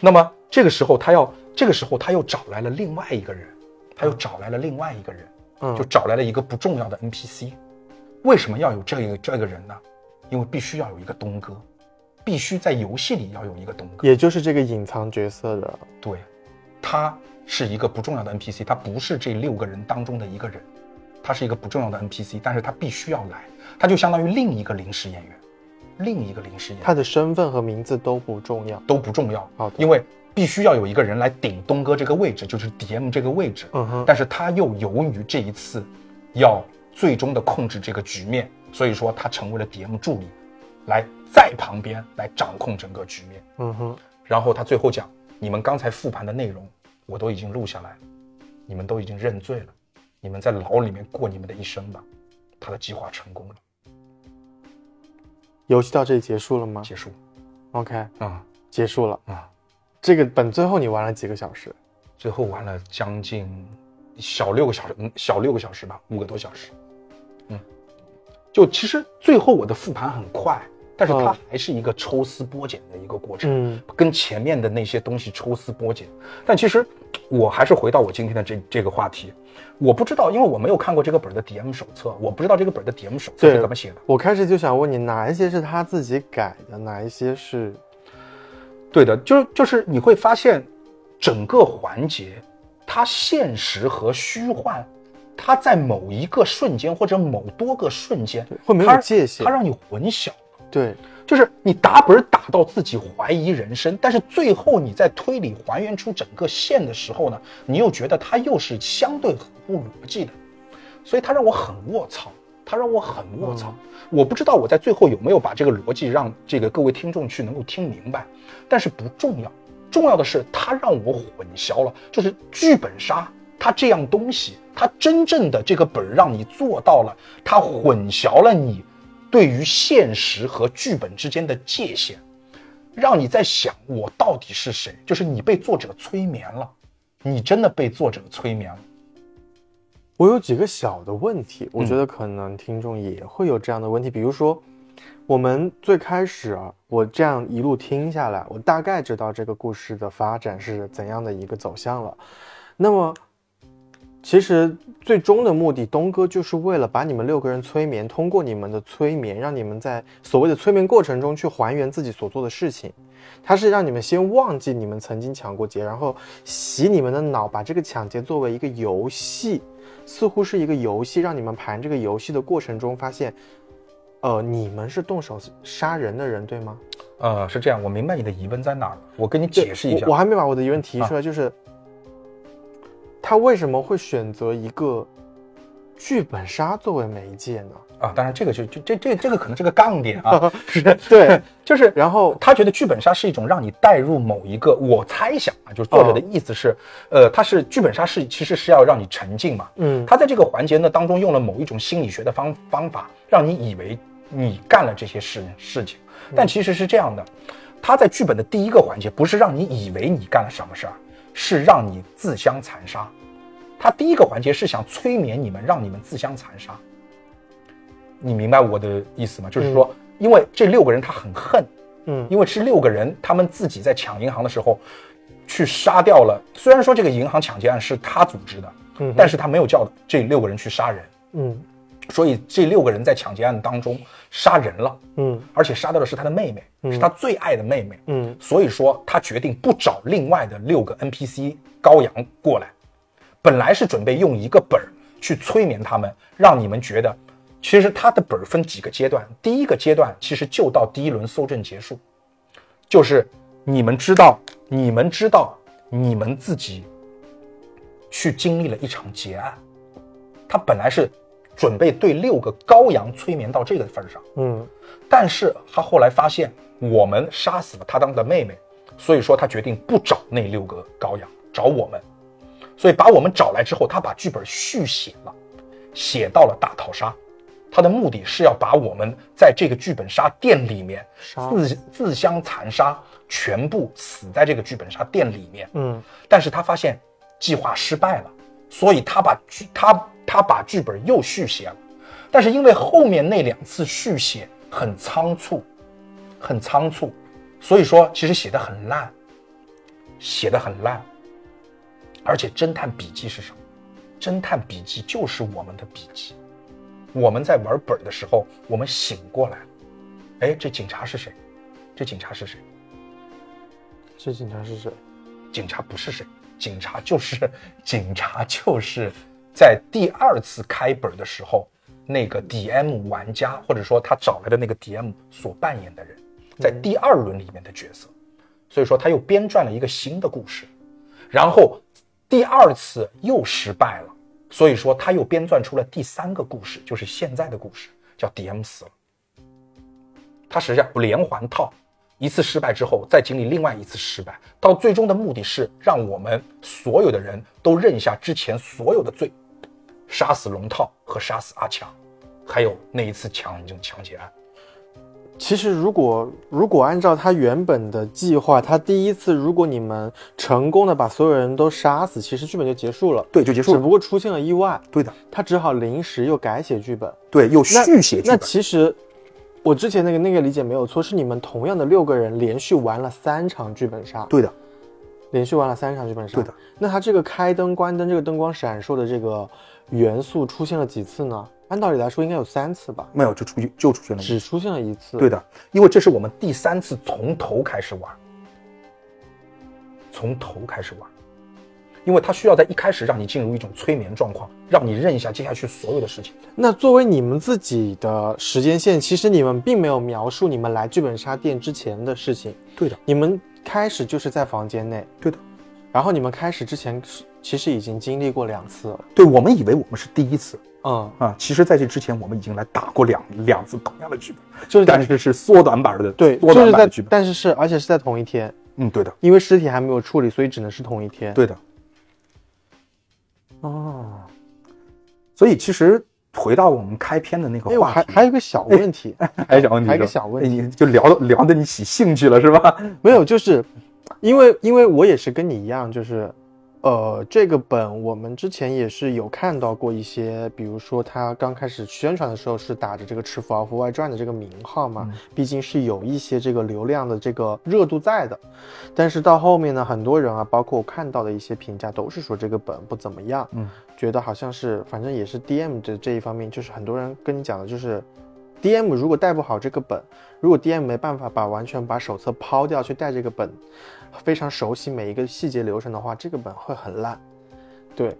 那么这个时候他要，这个时候他又找来了另外一个人，他又找来了另外一个人，嗯就找来了一个不重要的 NPC。为什么要有这个这个人呢？因为必须要有一个东哥，必须在游戏里要有一个东哥。也就是这个隐藏角色的，对，他是一个不重要的 NPC，他不是这六个人当中的一个人，他是一个不重要的 NPC，但是他必须要来，他就相当于另一个临时演员，另一个临时演员。他的身份和名字都不重要。都不重要，好因为必须要有一个人来顶东哥这个位置，就是 DM 这个位置。嗯哼，但是他又由于这一次要最终的控制这个局面，所以说他成为了 DM 助理，来在旁边来掌控整个局面。嗯哼，然后他最后讲，你们刚才复盘的内容我都已经录下来了，你们都已经认罪了，你们在牢里面过你们的一生吧。他的计划成功了，游戏到这里结束了吗结束。？OK，啊结束了。啊，这个本最后你玩了几个小时？最后玩了将近小六个小时，嗯，小六个小时吧，五个多小时。嗯，就其实最后我的复盘很快，但是它嗯还是一个抽丝剥茧的一个过程。嗯跟前面的那些东西抽丝剥茧。但其实我还是回到我今天的这这个话题，我不知道，因为我没有看过这个本的 DM 手册，我不知道这个本的 DM 手册是怎么写的。我开始就想问你，哪一些是他自己改的，哪一些是？对的，就是就是你会发现，整个环节，它现实和虚幻，它在某一个瞬间或者某多个瞬间会没有界限它让你混淆。对，就是你打本打到自己怀疑人生，但是最后你在推理还原出整个线的时候呢，你又觉得它又是相对合乎逻辑的，所以它让我很卧槽，它让我很卧槽。我不知道我在最后有没有把这个逻辑让这个各位听众去能够听明白，但是不重要，重要的是它让我混淆了，就是剧本杀它这样东西，它真正的这个本儿让你做到了，它混淆了你对于现实和剧本之间的界限，让你在想我到底是谁？就是你被作者催眠了，你真的被作者催眠了。我有几个小的问题，我嗯觉得可能听众也会有这样的问题，比如说，我们最开始啊，我这样一路听下来，我大概知道这个故事的发展是怎样的一个走向了。那么，其实最终的目的，东哥就是为了把你们六个人催眠，通过你们的催眠，让你们在所谓的催眠过程中去还原自己所做的事情。他是让你们先忘记你们曾经抢过劫，然后洗你们的脑，把这个抢劫作为一个游戏，似乎是一个游戏，让你们盘这个游戏的过程中发现，呃，你们是动手杀人的人，对吗？呃，是这样，我明白你的疑问在哪儿，我跟你解释一下我。我还没把我的疑问提出来，就是他为什么会选择一个剧本杀作为媒介呢？啊，当然这个就就这这这个可能是个杠点啊，是 对，就是 然后他觉得剧本杀是一种让你带入某一个，我猜想啊，就是作者的意思是，呃，他是剧本杀是其实是要让你沉浸嘛，嗯。他在这个环节呢当中用了某一种心理学的方方法，让你以为你干了这些事事情，但其实是这样的，他在剧本的第一个环节不是让你以为你干了什么事儿，是让你自相残杀，他第一个环节是想催眠你们，让你们自相残杀。你明白我的意思吗？就是说，因为这六个人他很恨，嗯因为这六个人他们自己在抢银行的时候，去杀掉了。虽然说这个银行抢劫案是他组织的，嗯但是他没有叫这六个人去杀人，嗯所以这六个人在抢劫案当中杀人了，嗯。而且杀掉的是他的妹妹，是他最爱的妹妹。嗯。所以说他决定不找另外的六个 NPC 羔羊过来，本来是准备用一个本儿去催眠他们，让你们觉得，其实他的本儿分几个阶段，第一个阶段其实就到第一轮搜证结束，就是你们知道，你们知道你们自己去经历了一场劫案，他本来是准备对六个羔羊催眠到这个份儿上。嗯但是他后来发现我们杀死了他当的妹妹，所以说他决定不找那六个羔羊，找我们。所以把我们找来之后，他把剧本续写了，写到了大逃杀。他的目的是要把我们在这个剧本杀店里面自自相残杀，全部死在这个剧本杀店里面。嗯但是他发现计划失败了，所以他把剧他他把剧本又续写了，但是因为后面那两次续写很仓促，很仓促，所以说其实写的很烂，写的很烂。而且侦探笔记是什么？侦探笔记就是我们的笔记。我们在玩本的时候，我们醒过来了，哎，这警察是谁？这警察是谁？这警察是谁？警察不是谁，警察就是警察，就是在第二次开本的时候，那个 DM 玩家或者说他找来的那个 DM 所扮演的人，在第二轮里面的角色，所以说他又编撰了一个新的故事，然后第二次又失败了，所以说他又编撰出了第三个故事，就是现在的故事，叫 DM 死了。他实际上连环套，一次失败之后，再经历另外一次失败，到最终的目的是让我们所有的人都认下之前所有的罪，杀死龙套和杀死阿强，还有那一次强这强劫案。其实，如果如果按照他原本的计划，他第一次如果你们成功的把所有人都杀死，其实剧本就结束了。对，就结束了。只不过出现了意外。对的，他只好临时又改写剧本。对，又续写剧本。那其实。我之前那个那个理解没有错，是你们同样的六个人连续玩了三场剧本杀。对的，连续玩了三场剧本杀。对的。那他这个开灯关灯，这个灯光闪烁的这个元素出现了几次呢？按道理来说应该有三次吧？没有，就出就出现了，只出现了一次。对的，因为这是我们第三次从头开始玩，从头开始玩。因为它需要在一开始让你进入一种催眠状况，让你认一下接下去所有的事情。那作为你们自己的时间线，其实你们并没有描述你们来剧本杀店之前的事情。对的，你们开始就是在房间内。对的，然后你们开始之前其实已经经历过两次了。对我们以为我们是第一次。嗯啊，其实在这之前我们已经来打过两两次同样的剧本，就是但是是缩短版的。对，就是在剧本，但是是而且是在同一天。嗯，对的，因为尸体还没有处理，所以只能是同一天。对的。哦，所以其实回到我们开篇的那个话题，还还有一个小问题，还有小问题，还有个小问题，你就聊聊的你起兴趣了是吧？没有，就是因为因为我也是跟你一样，就是。呃，这个本我们之前也是有看到过一些，比如说他刚开始宣传的时候是打着这个《赤福奥夫外传》的这个名号嘛，毕竟是有一些这个流量的这个热度在的。但是到后面呢，很多人啊，包括我看到的一些评价都是说这个本不怎么样，嗯，觉得好像是反正也是 DM 的这一方面，就是很多人跟你讲的就是。D.M 如果带不好这个本，如果 D.M 没办法把完全把手册抛掉去带这个本，非常熟悉每一个细节流程的话，这个本会很烂。对，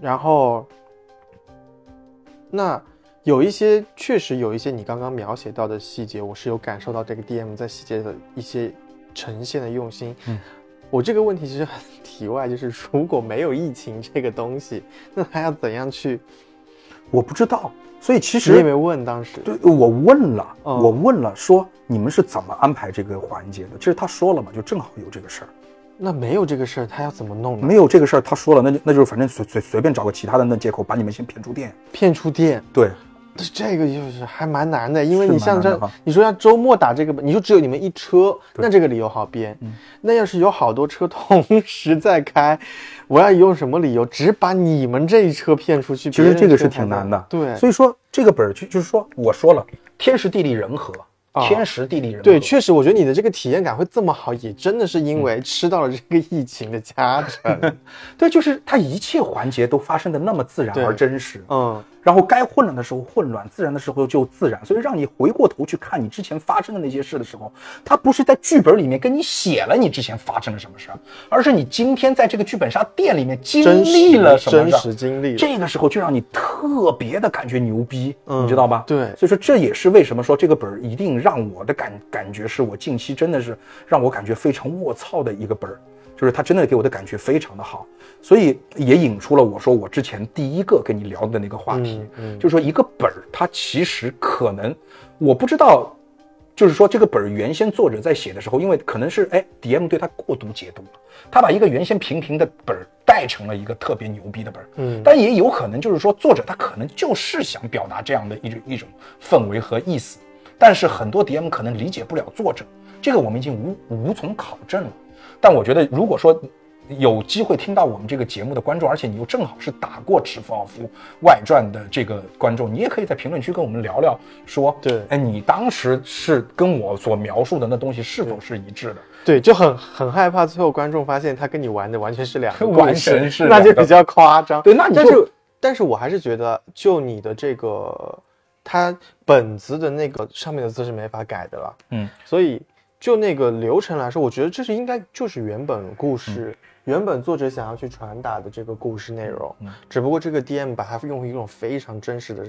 然后那有一些确实有一些你刚刚描写到的细节，我是有感受到这个 D.M 在细节的一些呈现的用心。嗯，我这个问题其实很 题外，就是如果没有疫情这个东西，那还要怎样去？我不知道。所以其实你也没问当时，对我问了，我问了，说你们是怎么安排这个环节的？其实他说了嘛，就正好有这个事儿。那没有这个事儿，他要怎么弄呢？没有这个事儿，他说了，那就那就是反正随随随便找个其他的那借口，把你们先骗出店，骗出店。对。这个就是还蛮难的，因为你像这，你说要周末打这个，你就只有你们一车，那这个理由好编。那要是有好多车同时在开，我要用什么理由只把你们这一车骗出去？其实这个是挺难的。对，所以说这个本儿就就是说，我说了，天时地利人和。天时地利人和，对，确实，我觉得你的这个体验感会这么好，也真的是因为吃到了这个疫情的加成。对，就是它一切环节都发生的那么自然而真实。嗯。然后该混乱的时候混乱，自然的时候就自然。所以让你回过头去看你之前发生的那些事的时候，它不是在剧本里面跟你写了你之前发生了什么事儿，而是你今天在这个剧本杀店里面经历了什么真实经历。这个时候就让你特别的感觉牛逼，你知道吧？对。所以说这也是为什么说这个本儿一定让我的感感觉是我近期真的是让我感觉非常卧槽的一个本儿。就是他真的给我的感觉非常的好，所以也引出了我说我之前第一个跟你聊的那个话题，就是说一个本儿，它其实可能我不知道，就是说这个本儿原先作者在写的时候，因为可能是哎 DM 对他过度解读了，他把一个原先平平的本儿带成了一个特别牛逼的本儿，嗯，但也有可能就是说作者他可能就是想表达这样的一种一种氛围和意思，但是很多 DM 可能理解不了作者，这个我们已经无无从考证了。但我觉得，如果说有机会听到我们这个节目的观众，而且你又正好是打过《赤福奥夫外传》的这个观众，你也可以在评论区跟我们聊聊，说，对，哎，你当时是跟我所描述的那东西是否是一致的？对，就很很害怕最后观众发现他跟你玩的完全是两个，完全是，那就比较夸张。对，那你就，但是我还是觉得，就你的这个，他本子的那个上面的字是没法改的了，嗯，所以。就那个流程来说，我觉得这是应该就是原本故事，原本作者想要去传达的这个故事内容。嗯，只不过这个 DM 把它用一种非常真实的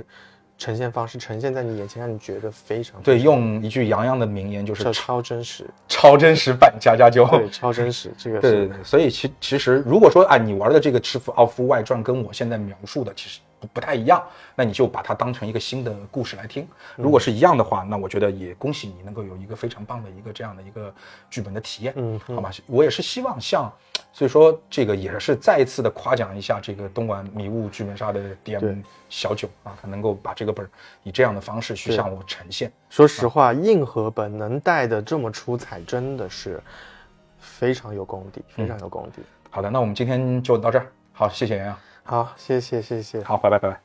呈现方式呈现在你眼前，让你觉得非常对，用一句杨洋的名言就是超真实，超真实版家家酒。对，超真实，这个是对对对，所以其其实如果说啊，你玩的这个《赤福奥夫外传》跟我现在描述的其实不不太一样，那你就把它当成一个新的故事来听。如果是一样的话，那我觉得也恭喜你能够有一个非常棒的一个这样的一个剧本的体验。嗯好吧，我也是希望像，所以说这个也是再一次的夸奖一下这个东莞迷雾剧本杀的 DM 小九啊，他能够把这个本儿以这样的方式去向我呈现。说实话，硬核本能带的这么出彩，真的是非常有功底，非常有功底。好的，那我们今天就到这儿。好，谢谢洋洋。好，谢谢谢谢。好，拜拜拜拜。